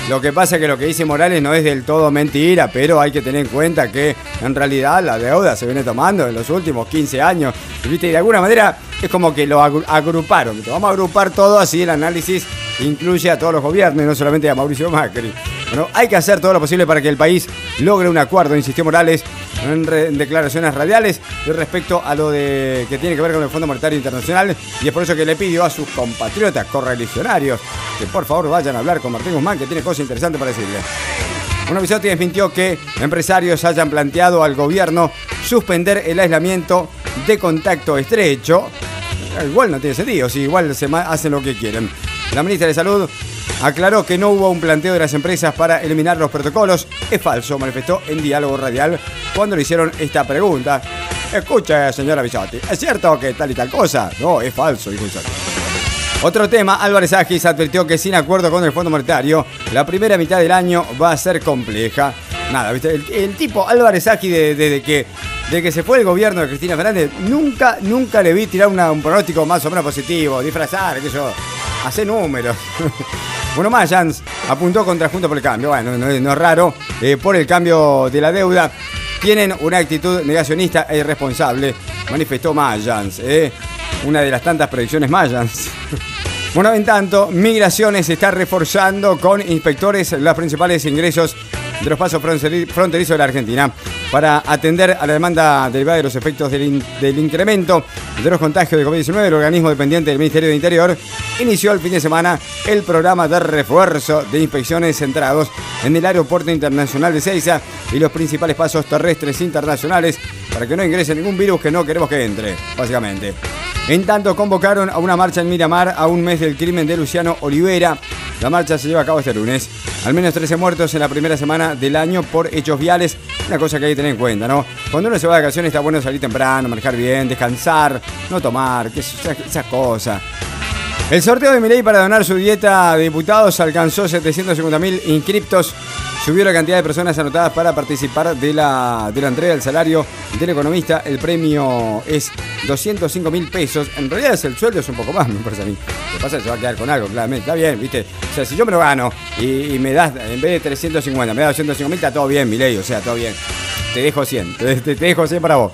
lo que pasa es que lo que dice Morales no es del todo mentira, pero hay que tener en cuenta que en realidad la deuda se viene tomando en los últimos 15 años. Y de alguna manera es como que lo agruparon. Vamos a agrupar todo así, el análisis incluye a todos los gobiernos, no solamente a Mauricio Macri. Bueno, hay que hacer todo lo posible para que el país logre un acuerdo, insistió Morales en, declaraciones radiales respecto a lo de que tiene que ver con el Fondo Monetario Internacional y es por eso que le pidió a sus compatriotas correligionarios que por favor vayan a hablar con Martín Guzmán que tiene cosas interesantes para decirle. Un episodio desmintió que empresarios hayan planteado al gobierno suspender el aislamiento de contacto estrecho. Igual no tiene sentido, si igual se hacen lo que quieren. La ministra de Salud aclaró que no hubo un planteo de las empresas para eliminar los protocolos. Es falso, manifestó en diálogo radial cuando le hicieron esta pregunta. Escucha, señora Bisotti, ¿es cierto que tal y tal cosa? No, es falso, dijo Bisotti. Otro tema, Álvarez Agis advirtió que sin acuerdo con el Fondo Monetario, la primera mitad del año va a ser compleja. Nada, ¿viste? El, tipo Álvarez Agis desde que, de que se fue el gobierno de Cristina Fernández, nunca, nunca le vi tirar un pronóstico más o menos positivo, disfrazar, qué yo, hacer números. bueno, Mayans apuntó contra Junto por el Cambio, bueno, no, es raro, eh, por el cambio de la deuda. Tienen una actitud negacionista e irresponsable, manifestó Mayans. Eh una de las tantas predicciones mayas. Bueno, en tanto, Migraciones está reforzando con inspectores los principales ingresos de los pasos fronterizos de la Argentina para atender a la demanda derivada de los efectos del, incremento de los contagios de COVID-19. El organismo dependiente del Ministerio de Interior inició el fin de semana el programa de refuerzo de inspecciones centrados en el Aeropuerto Internacional de Ceiza y los principales pasos terrestres internacionales para que no ingrese ningún virus que no queremos que entre, básicamente. En tanto, convocaron a una marcha en Miramar a un mes del crimen de Luciano Olivera. La marcha se lleva a cabo este lunes. Al menos 13 muertos en la primera semana del año por hechos viales. Una cosa que hay que tener en cuenta, ¿no? Cuando uno se va de vacaciones está bueno salir temprano, manejar bien, descansar, no tomar, esas cosas. El sorteo de Milei para donar su dieta de diputados alcanzó 750.000 inscriptos Subió la cantidad de personas anotadas para participar de la, entrega del salario del economista. El premio es 205 mil pesos. En realidad es el sueldo es un poco más, me parece a mí. Lo que pasa es que se va a quedar con algo, claramente. Está bien, ¿viste? O sea, si yo me lo gano y, me das, en vez de 350, me das 205 mil, está todo bien, mi ley. O sea, todo bien. Te dejo 100. Te, te dejo 100 para vos.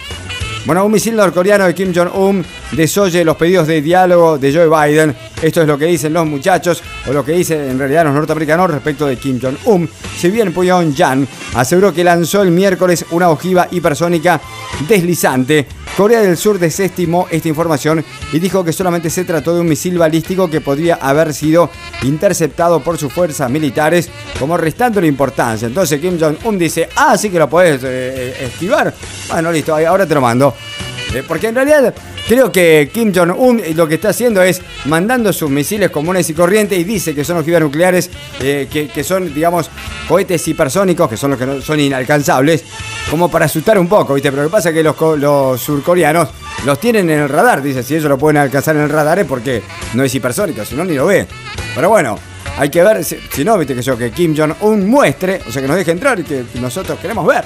Bueno, un misil norcoreano de Kim Jong-un desoye los pedidos de diálogo de Joe Biden. Esto es lo que dicen los muchachos, o lo que dicen en realidad los norteamericanos respecto de Kim Jong-un. Si bien Pyongyang aseguró que lanzó el miércoles una ojiva hipersónica deslizante, Corea del Sur desestimó esta información y dijo que solamente se trató de un misil balístico que podría haber sido interceptado por sus fuerzas militares, como restando la importancia. Entonces Kim Jong-un dice, ah, sí que lo puedes eh, eh, esquivar. Bueno, listo, ahora te lo mando. Eh, porque en realidad creo que Kim Jong-un lo que está haciendo es mandando sus misiles comunes y corrientes y dice que son ojivas nucleares, eh, que, son, digamos, cohetes hipersónicos, que son los que son inalcanzables, como para asustar un poco, ¿viste? Pero lo que pasa es que los, los surcoreanos los tienen en el radar, dice, si ellos lo pueden alcanzar en el radar es porque no es hipersónico, si no ni lo ve. Pero bueno, hay que ver, si, si no, viste que yo, que Kim Jong-un muestre, o sea, que nos deje entrar y que nosotros queremos ver.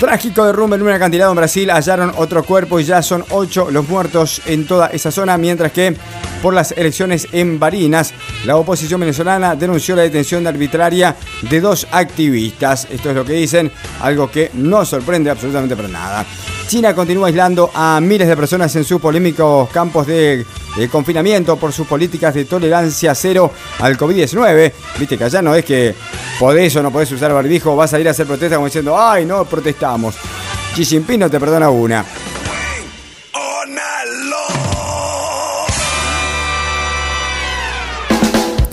Trágico derrumbe en un acantilado en Brasil. Hallaron otro cuerpo y ya son ocho los muertos en toda esa zona. Mientras que por las elecciones en Barinas, la oposición venezolana denunció la detención arbitraria de dos activistas. Esto es lo que dicen, algo que no sorprende absolutamente para nada. China continúa aislando a miles de personas en sus polémicos campos de, confinamiento por sus políticas de tolerancia cero al COVID-19. Viste que allá no es que podés o no podés usar barbijo, vas a ir a hacer protesta como diciendo, ay, no, protestamos. Xi Jinping no te perdona una.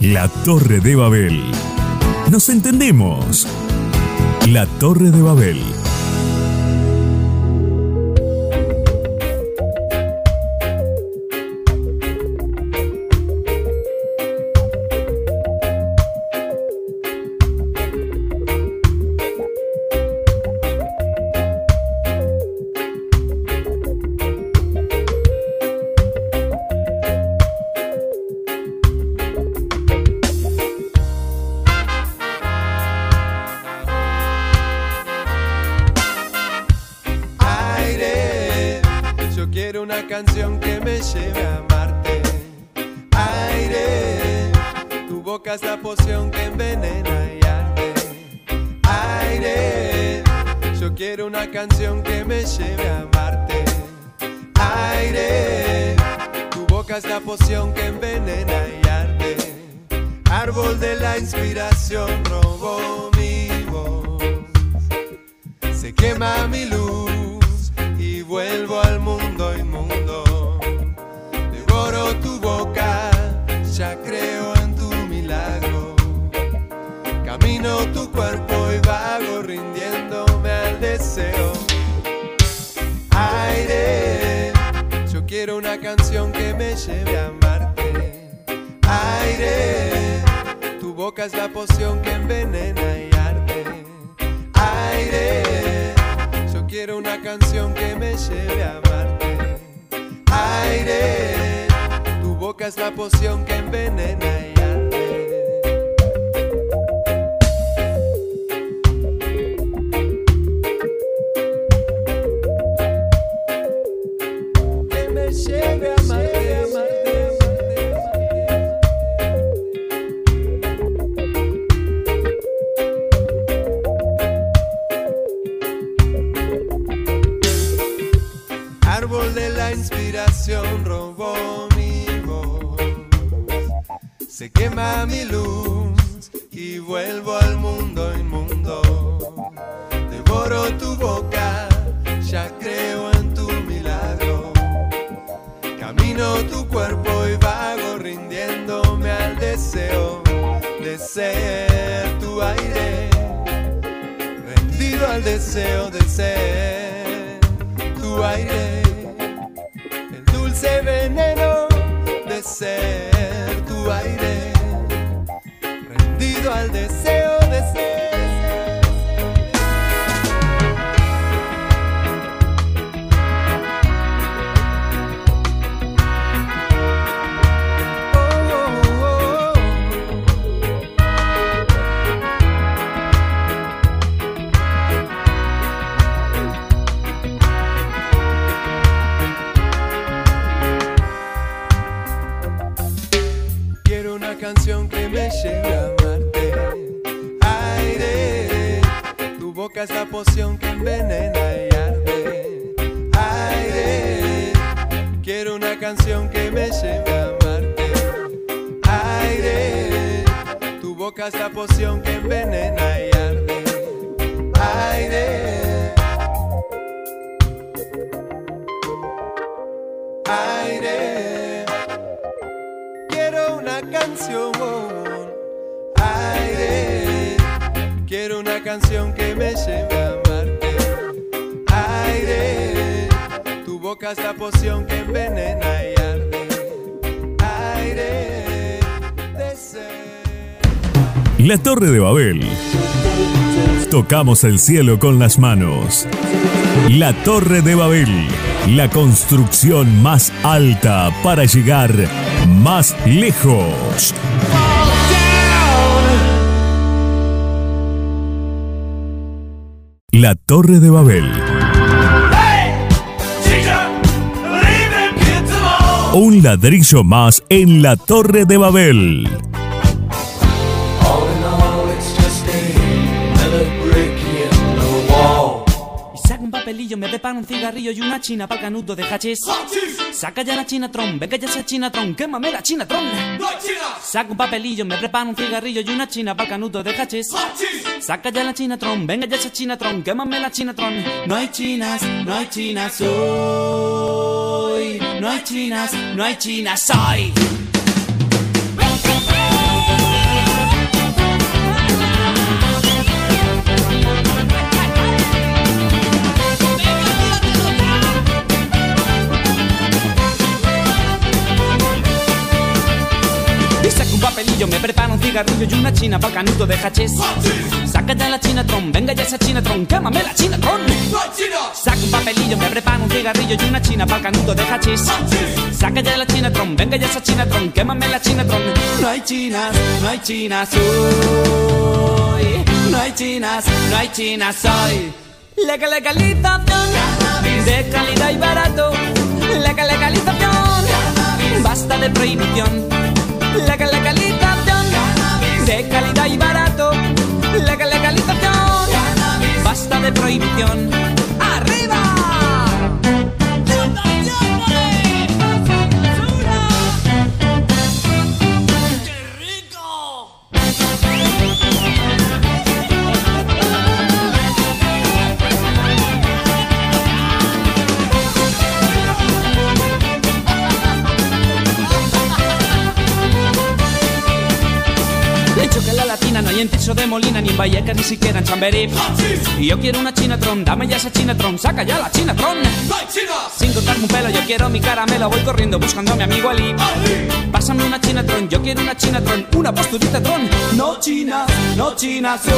La Torre de Babel. Nos entendemos. La Torre de Babel. Cuerpo y vago rindiéndome al deseo de ser tu aire. Rendido al deseo de ser tu aire. El dulce veneno de ser tu aire. Rendido al deseo boca es poción que envenena y arde. Aire, quiero una canción que me lleve a Marte. Aire, tu boca es la poción que envenena y arde. Aire. Aire, quiero una canción. Una canción que me lleve a Marte. Aire, tu boca es la poción que envenena y arde. Aire, deseo. La Torre de Babel. Tocamos el cielo con las manos. La Torre de Babel. La construcción más alta para llegar más lejos. La Torre de Babel. Un ladrillo más en la Torre de Babel. Papelillo, me preparo un cigarrillo y una china pa'l canuto de hachís. Saca ya la chinatron, venga ya esa chinatron, quémame la chinatron. Saca un papelillo, me preparo un cigarrillo y una china pa'l canuto de hachís. Saca ya la chinatron, venga ya esa chinatron, quémame la chinatron. No hay chinas, no hay chinas hoy. No hay chinas, no hay chinas hoy. Me preparo un cigarrillo y una china pa'l canuto de hachís. Saca ya la chinatron, venga ya esa chinatron, quémame la chinatron. Saca un papelillo, me preparo un cigarrillo y una china pa'l canuto de hachís. Saca ya la chinatron, venga ya esa chinatron, quémame la chinatron. No hay chinas, no hay chinas hoy. No hay chinas, no hay chinas hoy. Legal legalización de calidad y barato. Legal legalización, basta de prohibición. Legal legalización de calidad y barato. Legal legalización, basta de prohibición. Hay en Tirso de Molina, ni en Vallecas, ni siquiera en Chamberí. Y yo quiero una chinatron, dame ya esa chinatron, saca ya la chinatron. Sin cortarme un pelo, yo quiero mi caramelo, voy corriendo buscando a mi amigo Ali. Pásame una chinatron, yo quiero una chinatron, una posturita tron. No chinas, no chinas soy.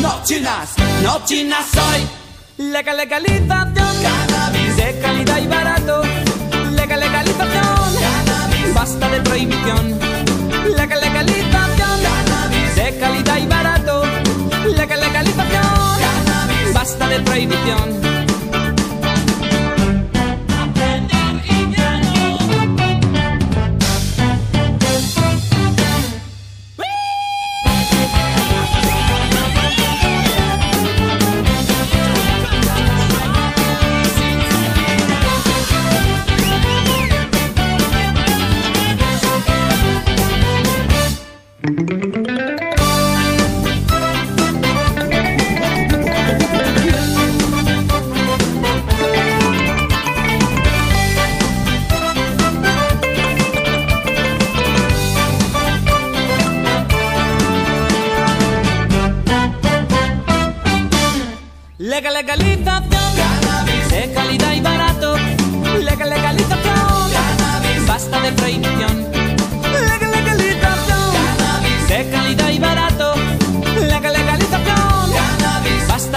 No chinas, no chinas soy. Legal legalización, cannabis de calidad y barato. Legal legalización, cannabis, basta de prohibición. Legal legalización, basta de prohibición.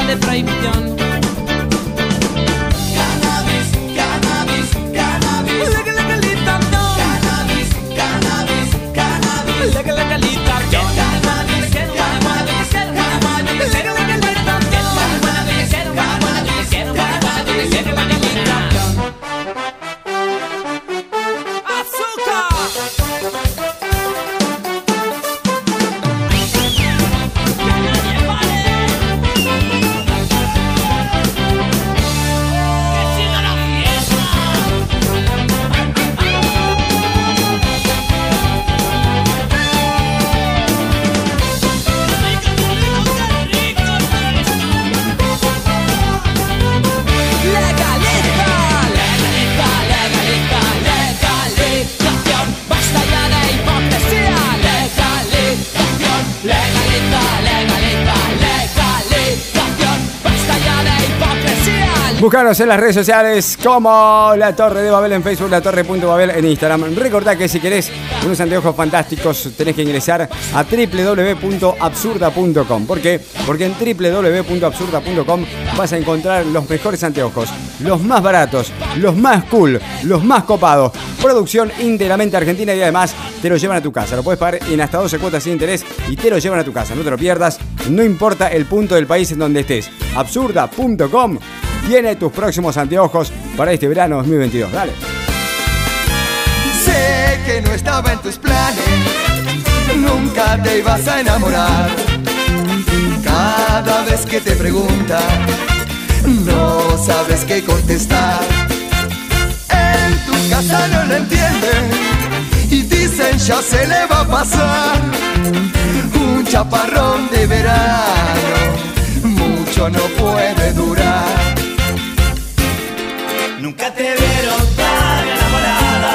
Cannabis, basta de prohibición. Búscanos en las redes sociales como La Torre de Babel en Facebook, La Torre.babel en Instagram. Recordá que si querés unos anteojos fantásticos tenés que ingresar a www.absurda.com. ¿Por qué? Porque en www.absurda.com vas a encontrar los mejores anteojos, los más baratos, los más cool, los más copados. Producción íntegramente argentina y además te lo llevan a tu casa. Lo puedes pagar en hasta 12 cuotas sin interés y te lo llevan a tu casa. No te lo pierdas, no importa el punto del país en donde estés. Absurda.com tiene tus próximos anteojos para este verano 2022. Dale. Sé que no estaba en tus planes, nunca te ibas a enamorar. Cada vez que te pregunta, no sabes qué contestar. En tu casa no lo entienden y dicen ya se le va a pasar. Un chaparrón de verano, mucho no puede durar. Nunca te vieron tan enamorada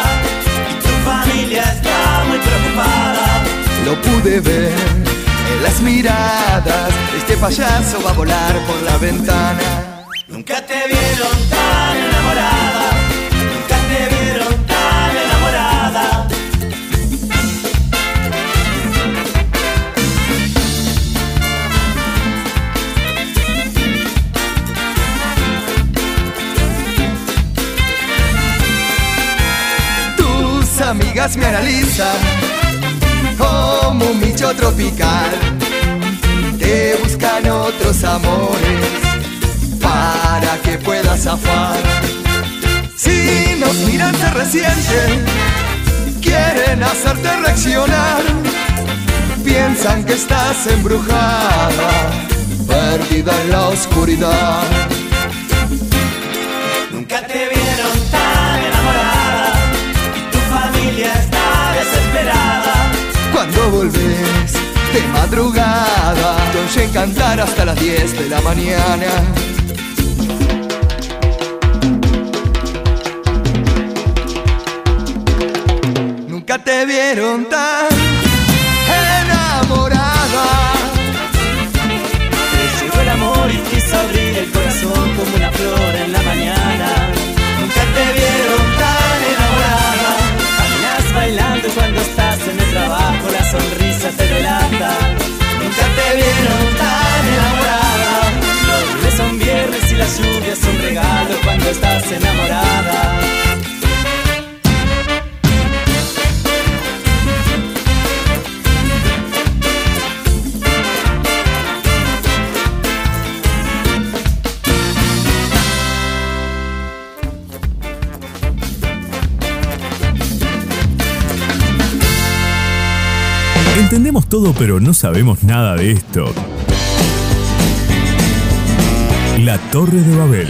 y tu familia está muy preocupada. Lo pude ver en las miradas. Este payaso va a volar por la ventana. Nunca amigas me analizan como un bicho tropical. Te buscan otros amores para que puedas zafar. Si nos miran se resienten, quieren hacerte reaccionar. Piensan que estás embrujada, perdida en la oscuridad. Cuando volvés de madrugada, te oyen cantar hasta las 10 de la mañana. Nunca te vieron tan sonrisa te delata. Nunca te vieron tan enamorada. Los lunes son viernes y las lluvias son regalos cuando estás enamorada. Entendemos todo, pero no sabemos nada de esto. La Torre de Babel.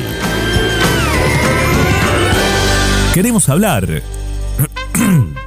Queremos hablar.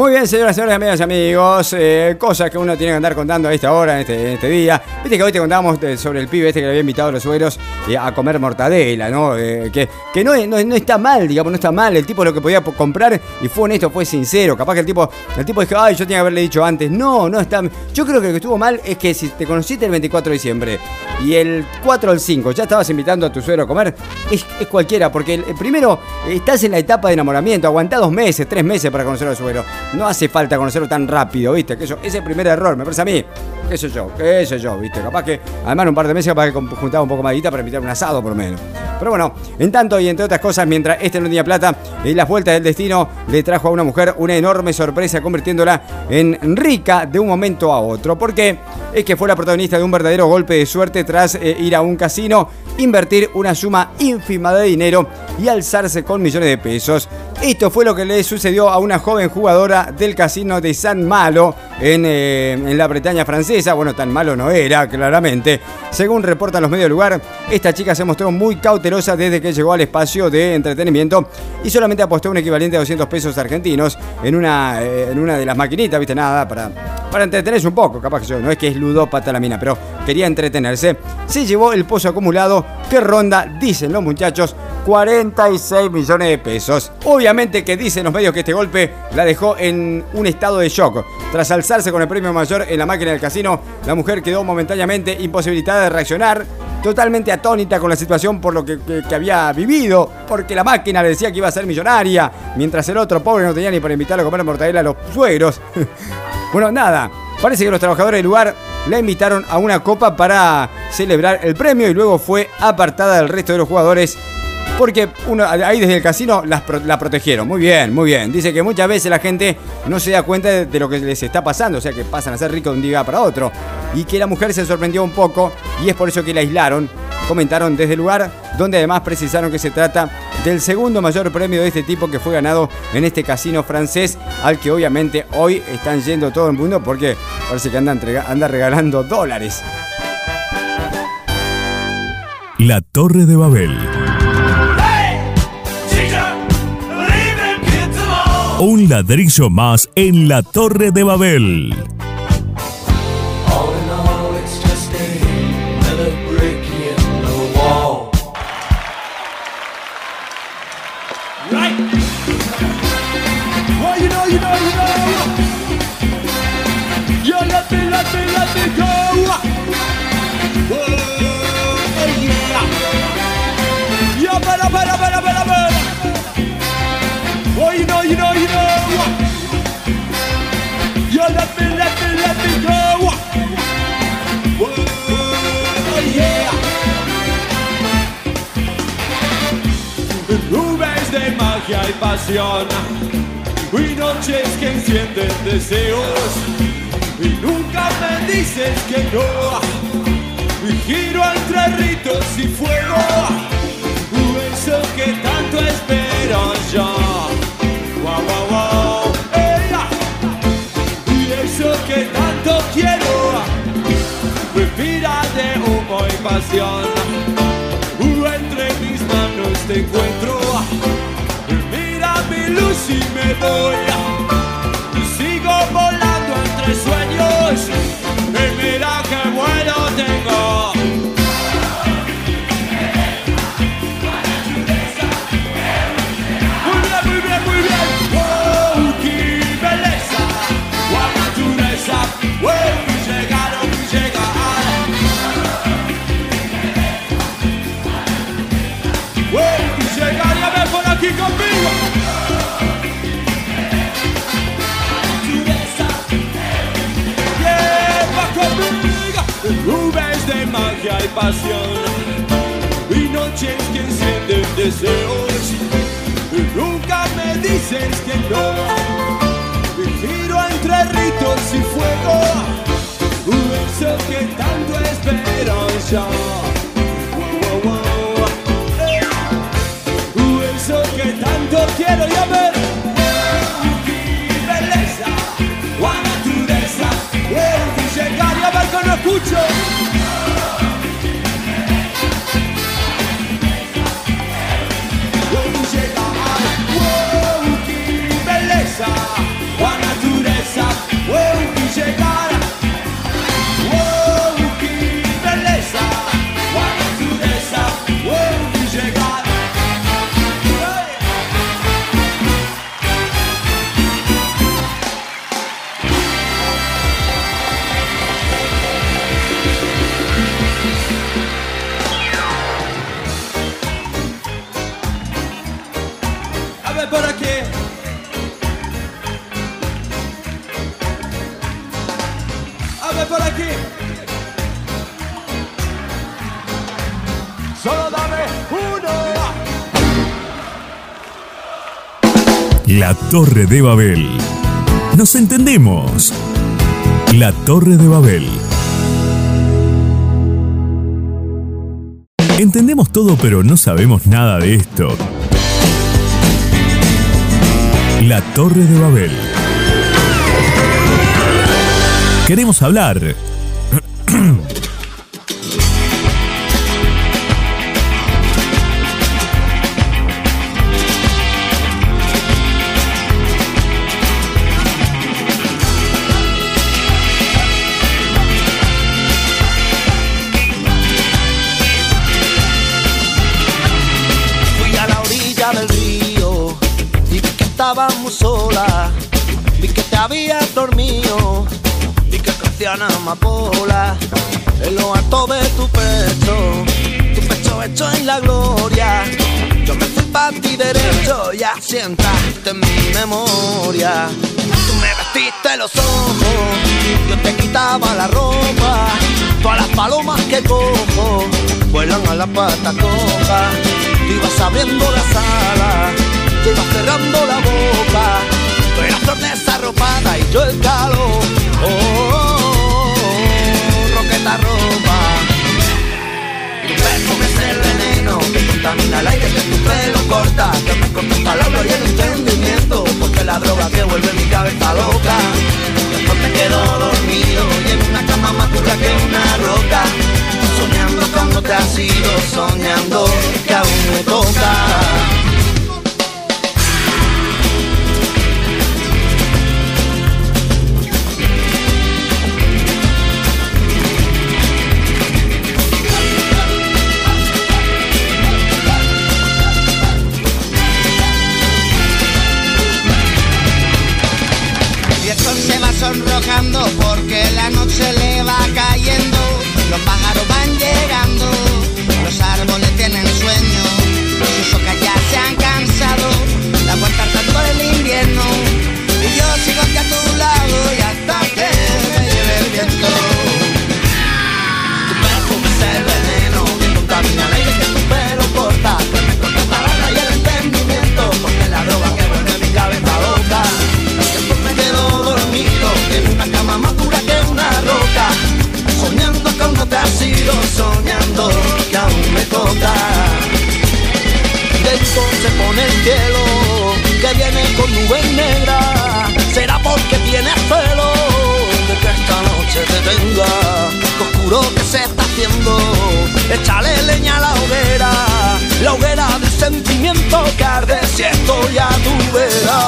Muy bien, señoras, señores, amigas y amigos. eh, cosas que uno tiene que andar contando a esta hora, en este, en este día. Viste que hoy te contábamos de- sobre el pibe este que le había invitado a los suegros eh, a comer mortadela, ¿no? Eh, que que no, no, no está mal, digamos, no está mal. El tipo lo que podía po- comprar y fue honesto, fue sincero. Capaz que el tipo, el tipo dijo, ay, yo tenía que haberle dicho antes. No, no está. Yo creo que lo que estuvo mal es que si te conociste el 24 de diciembre y el 4 al 5 ya estabas invitando a tu suegro a comer, es, cualquiera, porque el, primero estás en la etapa de enamoramiento, aguantá dos meses, tres meses para conocer al suegro. No hace falta conocerlo tan rápido, ¿viste? Que es el primer error, me parece a mí. ¿Qué sé yo? ¿Qué sé yo? ¿Viste? Capaz que, además, en un par de meses, capaz que juntaba un poco más de guita para invitar un asado, por lo menos. Pero bueno, en tanto y entre otras cosas, mientras este no tenía plata, y las vueltas del destino le trajo a una mujer una enorme sorpresa, convirtiéndola en rica de un momento a otro. ¿Por qué? Es que fue la protagonista de un verdadero golpe de suerte tras eh, ir a un casino, invertir una suma ínfima de dinero y alzarse con millones de pesos. Esto fue lo que le sucedió a una joven jugadora del casino de San Malo en, eh, la Bretaña francesa. Bueno, tan malo no era, claramente. Según reportan los medios del lugar, esta chica se mostró muy cautelosa desde que llegó al espacio de entretenimiento y solamente apostó un equivalente a 200 pesos argentinos en una, eh, en una de las maquinitas, viste, nada, para, para entretenerse un poco. Capaz que yo, no es que es ludópata la mina, pero quería entretenerse. Se llevó el pozo acumulado que ronda, dicen los muchachos, 46 millones de pesos. Obviamente que dicen los medios que este golpe la dejó en un estado de shock. Tras alzarse con el premio mayor en la máquina del casino, la mujer quedó momentáneamente imposibilitada de reaccionar, totalmente atónita con la situación por lo que, que- que había vivido, porque la máquina le decía que iba a ser millonaria, mientras el otro pobre no tenía ni para invitarlo a comer mortadela a los suegros. bueno, nada, parece que los trabajadores del lugar la invitaron a una copa para celebrar el premio y luego fue apartada del resto de los jugadores porque uno, ahí desde el casino las la protegieron. Muy bien, muy bien. Dice que muchas veces la gente no se da cuenta de, lo que les está pasando, o sea que pasan a ser ricos de un día para otro. Y que la mujer se sorprendió un poco y es por eso que la aislaron. Comentaron desde el lugar, donde además precisaron que se trata del segundo mayor premio de este tipo que fue ganado en este casino francés, al que obviamente hoy están yendo todo el mundo porque parece que anda, anda regalando dólares. La Torre de Babel. Un ladrillo más en la Torre de Babel. De magia y pasión. Y noches que encienden deseos. Y nunca me dices que no. Y giro entre ritos y fuego. Eso que tanto espero yo. Wow wow wow y eso que tanto quiero. Respira de humo y pasión. Entre mis manos te encuentro mi luz y me voy nubes de magia y pasión y noches que encienden deseos. Y nunca me dices que no. Y giro entre ritos y fuego. Eso que tanto. Eso que tanto quiero ya ver. Ver Solo dame uno. La Torre de Babel. Nos entendemos. La Torre de Babel. Entendemos todo pero no sabemos nada de esto. La Torre de Babel. Queremos hablar. Habías dormido y que crecían amapolas en lo alto de tu pecho. Tu pecho hecho en la gloria. Yo me fui para ti derecho y asientaste en mi memoria. Tú me vestiste los ojos, yo te quitaba la ropa. Todas las palomas que cojo vuelan a la pata coja. Ibas abriendo las alas, tú ibas cerrando la boca. Tú eras desarropada y yo el calor. Oh, oh, oh, roqueta ropa. Tu perfume es el veneno que contamina el aire que tu pelo corta. Que me corta el palabra y el entendimiento. Porque la droga que vuelve mi cabeza loca. Después me quedo dormido y en una cama más dura que una roca. Soñando con cuando te has ido soñando que aún me toca. Se pone el cielo que viene con nubes negras. Será porque tienes celo de que esta noche te venga Que oscuro que se está haciendo. Échale leña a la hoguera La hoguera del sentimiento que arde si estoy a tu vera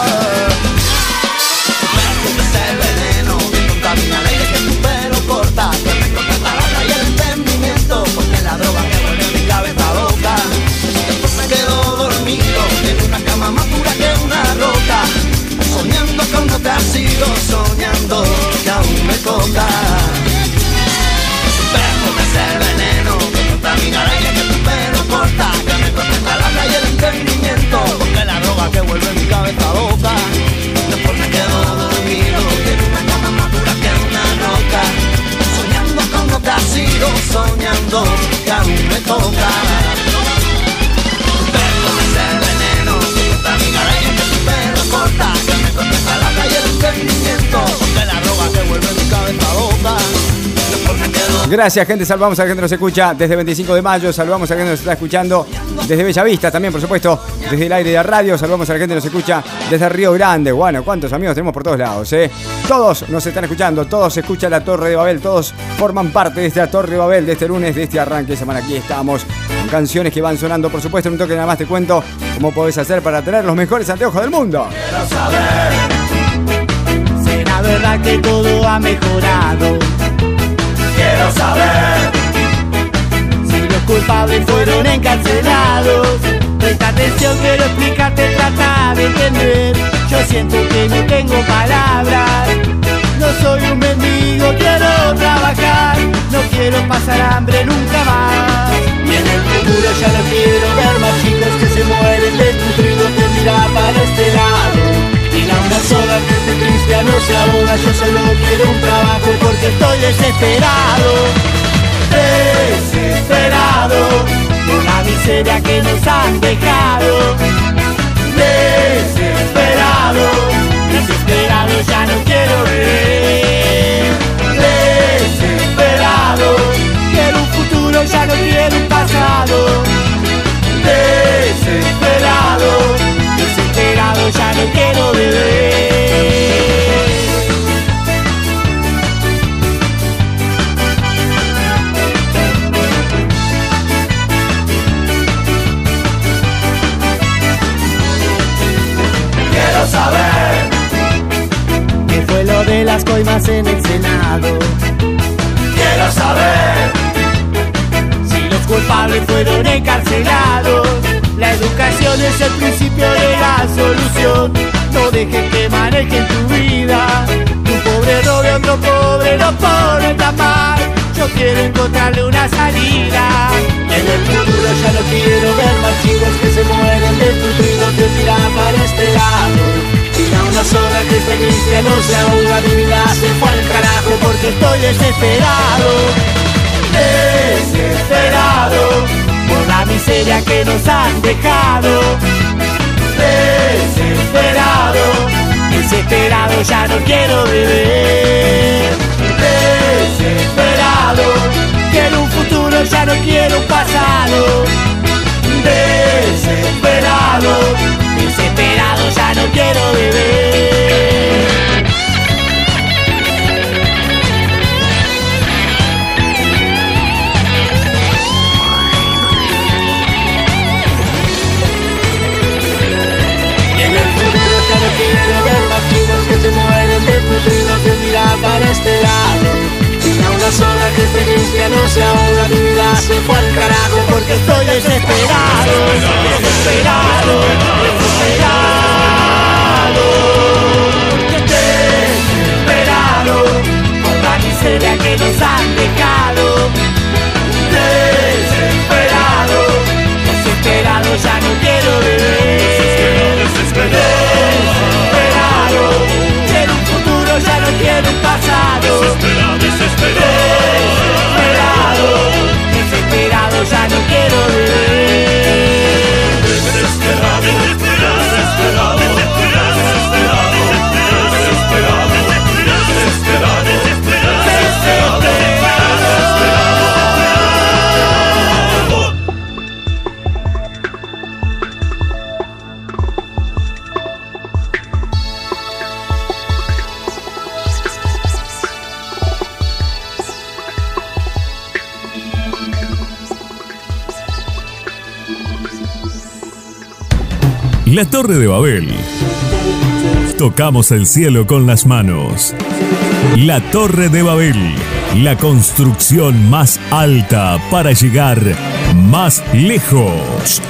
Gracias, gente. Saludamos a la gente que nos escucha desde 25 de mayo. Saludamos a la gente que nos está escuchando desde Bellavista también, por supuesto, desde el aire de la radio. Saludamos a la gente que nos escucha desde Río Grande. Bueno, ¿cuántos amigos tenemos por todos lados? Eh? Todos nos están escuchando, todos escuchan la Torre de Babel, todos forman parte de esta Torre de Babel, de este lunes, de este arranque de semana. Aquí estamos con canciones que van sonando, por supuesto, en un toque nada más te cuento cómo podés hacer para tener los mejores anteojos del mundo. Quiero saber, ¿será verdad que todo ha mejorado? Quiero saber, si los culpables fueron encarcelados. Presta atención, quiero explicarte, trata de entender. Yo siento que no tengo palabras. No soy un mendigo, quiero trabajar. No quiero pasar hambre nunca más. Y en el futuro ya no quiero ver más chicos que se mueren desnutridos de mirar para este lado. Y la una sola que esté triste no se ahoga, yo solo quiero un trabajo porque estoy desesperado. Desesperado por la miseria que nos han dejado. Desesperado, desesperado ya no quiero ver. Desesperado, quiero un futuro, ya no quiero un pasado. Desesperado, desesperado, ya no quiero beber. Quiero saber qué fue lo de las coimas en el Senado. Quiero saber si los culpables fueron encarcelados. La educación es el principio de la solución. No dejes que manejen tu vida. Un pobre robe, otro pobre lo pone a mal. Yo quiero encontrarle una salida. En el futuro ya no quiero ver más chicos que se mueren de tirar para este lado. Y a una sola que esté triste no se ahoga, mi vida se fue al carajo porque estoy. Desesperado miseria que nos han dejado. Desesperado, desesperado ya no quiero beber. Desesperado, quiero un futuro, ya no quiero un pasado. Desesperado, desesperado ya no quiero beber. que experiencia no se ahoga, mi vida se fue al carajo porque estoy desesperado, desesperado, desesperado. Desesperado por la miseria que nos han dejado. Desesperado, desesperado, ya no quiero vivir. Desesperado, quiero un pasado. Desesperado, desesperado, ya no quiero vivir. La Torre de Babel. Tocamos el cielo con las manos. La Torre de Babel. La construcción más alta para llegar más lejos.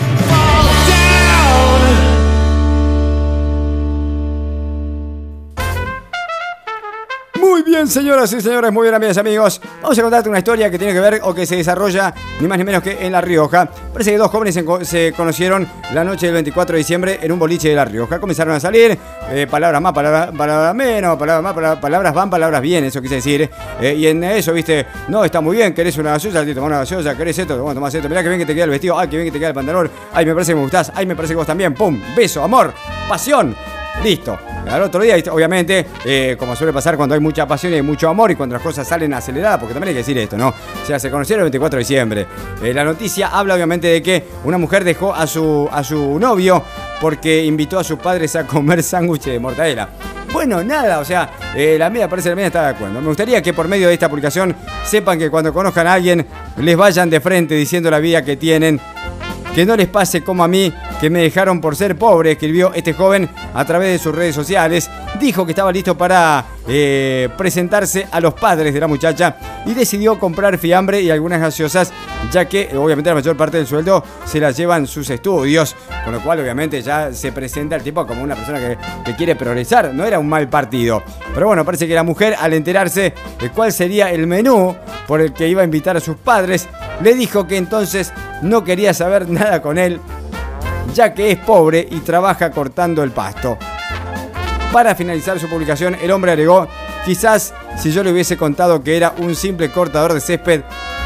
Muy bien, señoras y señores, muy bien, amigas y amigos. Vamos a contarte una historia que tiene que ver o que se desarrolla ni más ni menos que en La Rioja. Parece que dos jóvenes se, co- se conocieron la noche del 24 de diciembre en un boliche de La Rioja. Comenzaron a salir, eh, palabras más, palabras, menos, palabras más, palabras, van, palabras bien, eso quise decir. Eh, y en eso, viste, no, está muy bien, querés una gaseosa, te una gaseosa, querés esto, bueno, tomás esto, mirá que bien que te queda el vestido, ay, que bien que te queda el pantalón, ay, me parece que me gustás, ay, me parece que vos también, pum, beso, amor, pasión. Listo. Al otro día, obviamente, eh, como suele pasar cuando hay mucha pasión y hay mucho amor y cuando las cosas salen aceleradas, porque también hay que decir esto, ¿no? O sea, se conocieron el 24 de diciembre. Eh, la noticia habla obviamente de que una mujer dejó a su, a su novio porque invitó a sus padres a comer sándwiches de mortadela. Bueno, nada, o sea, eh, la mía parece que la mía está de acuerdo. Me gustaría que por medio de esta publicación sepan que cuando conozcan a alguien les vayan de frente diciendo la vida que tienen que no les pase como a mí, que me dejaron por ser pobre, escribió este joven a través de sus redes sociales. Dijo que estaba listo para eh, presentarse a los padres de la muchacha y decidió comprar fiambre y algunas gaseosas, ya que obviamente la mayor parte del sueldo se la llevan sus estudios, con lo cual obviamente ya se presenta el tipo como una persona que, que quiere progresar. No era un mal partido. Pero bueno, parece que la mujer, al enterarse de cuál sería el menú por el que iba a invitar a sus padres, le dijo que entonces no quería saber nada con él, ya que es pobre y trabaja cortando el pasto. Para finalizar su publicación, el hombre agregó, quizás si yo le hubiese contado que era un simple cortador de césped,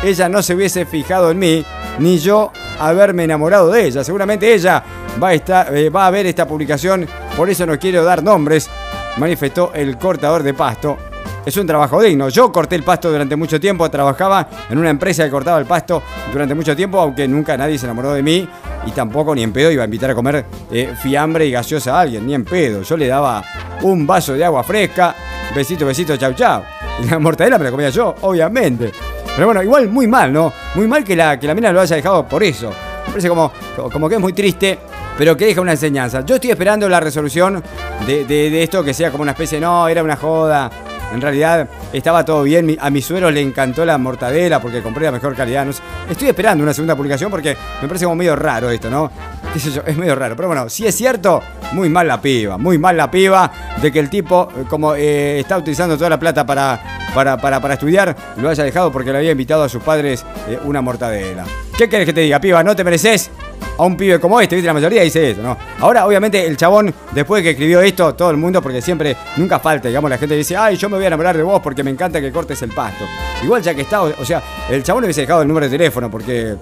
ella no se hubiese fijado en mí, ni yo haberme enamorado de ella. Seguramente ella va a, estar, eh, va a ver esta publicación, por eso no quiero dar nombres, manifestó el cortador de pasto. Es un trabajo digno. Yo corté el pasto durante mucho tiempo, trabajaba en una empresa que cortaba el pasto durante mucho tiempo, aunque nunca nadie se enamoró de mí y tampoco ni en pedo iba a invitar a comer eh, fiambre y gaseosa a alguien, ni en pedo. Yo le daba un vaso de agua fresca, besito, besito, chau, chau. Y la mortadela me la comía yo, obviamente. Pero bueno, igual muy mal, ¿no? Muy mal que la, que la mina lo haya dejado por eso. Me parece como, como que es muy triste, pero que deja una enseñanza. Yo estoy esperando la resolución de, de- de esto, que sea como una especie, no, era una joda. En realidad estaba todo bien. A mis sueros le encantó la mortadela porque compré la mejor calidad. Estoy esperando una segunda publicación porque me parece como medio raro esto, ¿no? Es medio raro. Pero bueno, si es cierto, muy mal la piba. Muy mal la piba de que el tipo, eh, como eh, está utilizando toda la plata para, para, para, para estudiar, lo haya dejado porque le había invitado a sus padres eh, una mortadela. ¿Qué querés que te diga, piba? ¿No te mereces? A un pibe como este. La mayoría dice eso, ¿no? Ahora, obviamente, el chabón, después de que escribió esto, todo el mundo, porque siempre, nunca falta, digamos, la gente dice, ay, yo me voy a enamorar de vos porque me encanta que cortes el pasto. Igual ya que está, o, sea, el chabón le hubiese dejado el número de teléfono porque,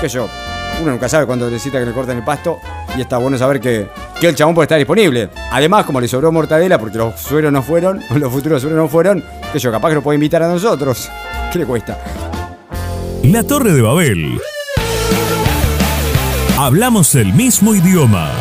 qué yo, uno nunca sabe cuándo necesita que le corten el pasto y está bueno saber que, que el chabón puede estar disponible. Además, como le sobró mortadela porque los sueros no fueron, los futuros sueros no fueron, sé yo, capaz que lo puede invitar a nosotros. ¿Qué le cuesta? La Torre de Babel. Hablamos el mismo idioma.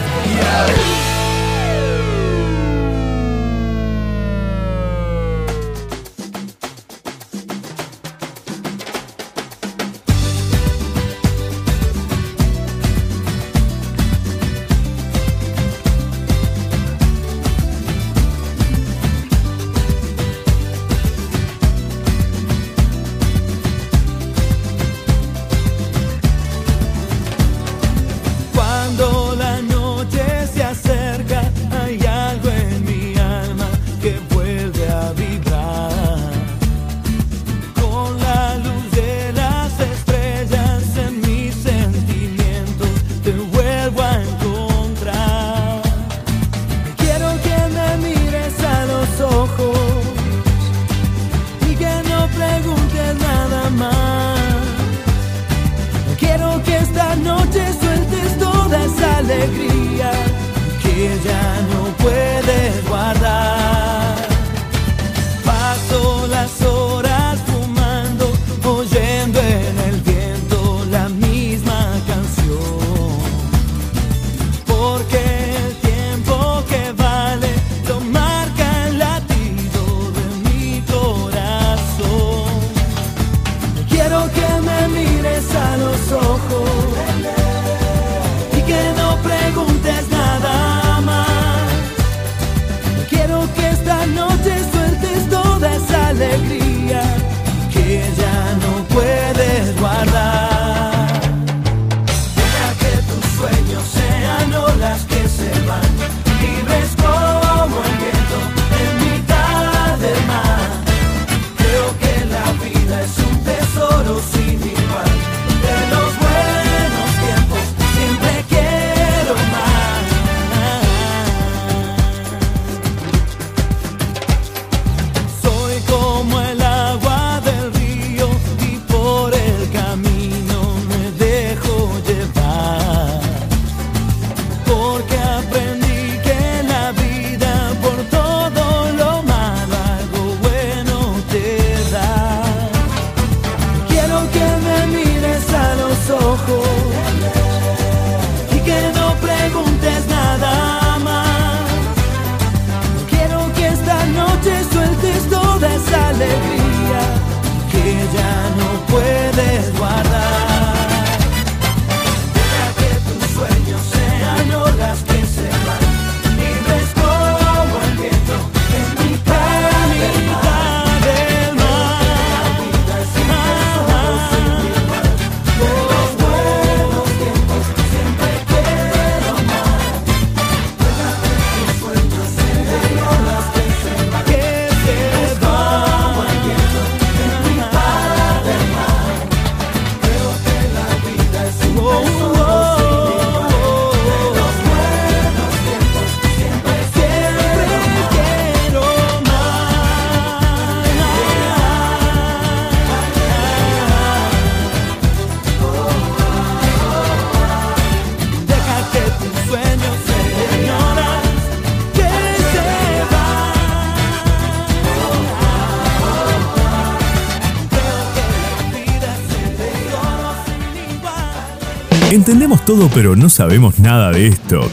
Entendemos todo pero no sabemos nada de esto.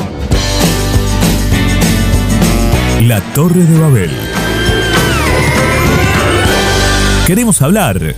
La Torre de Babel. Queremos hablar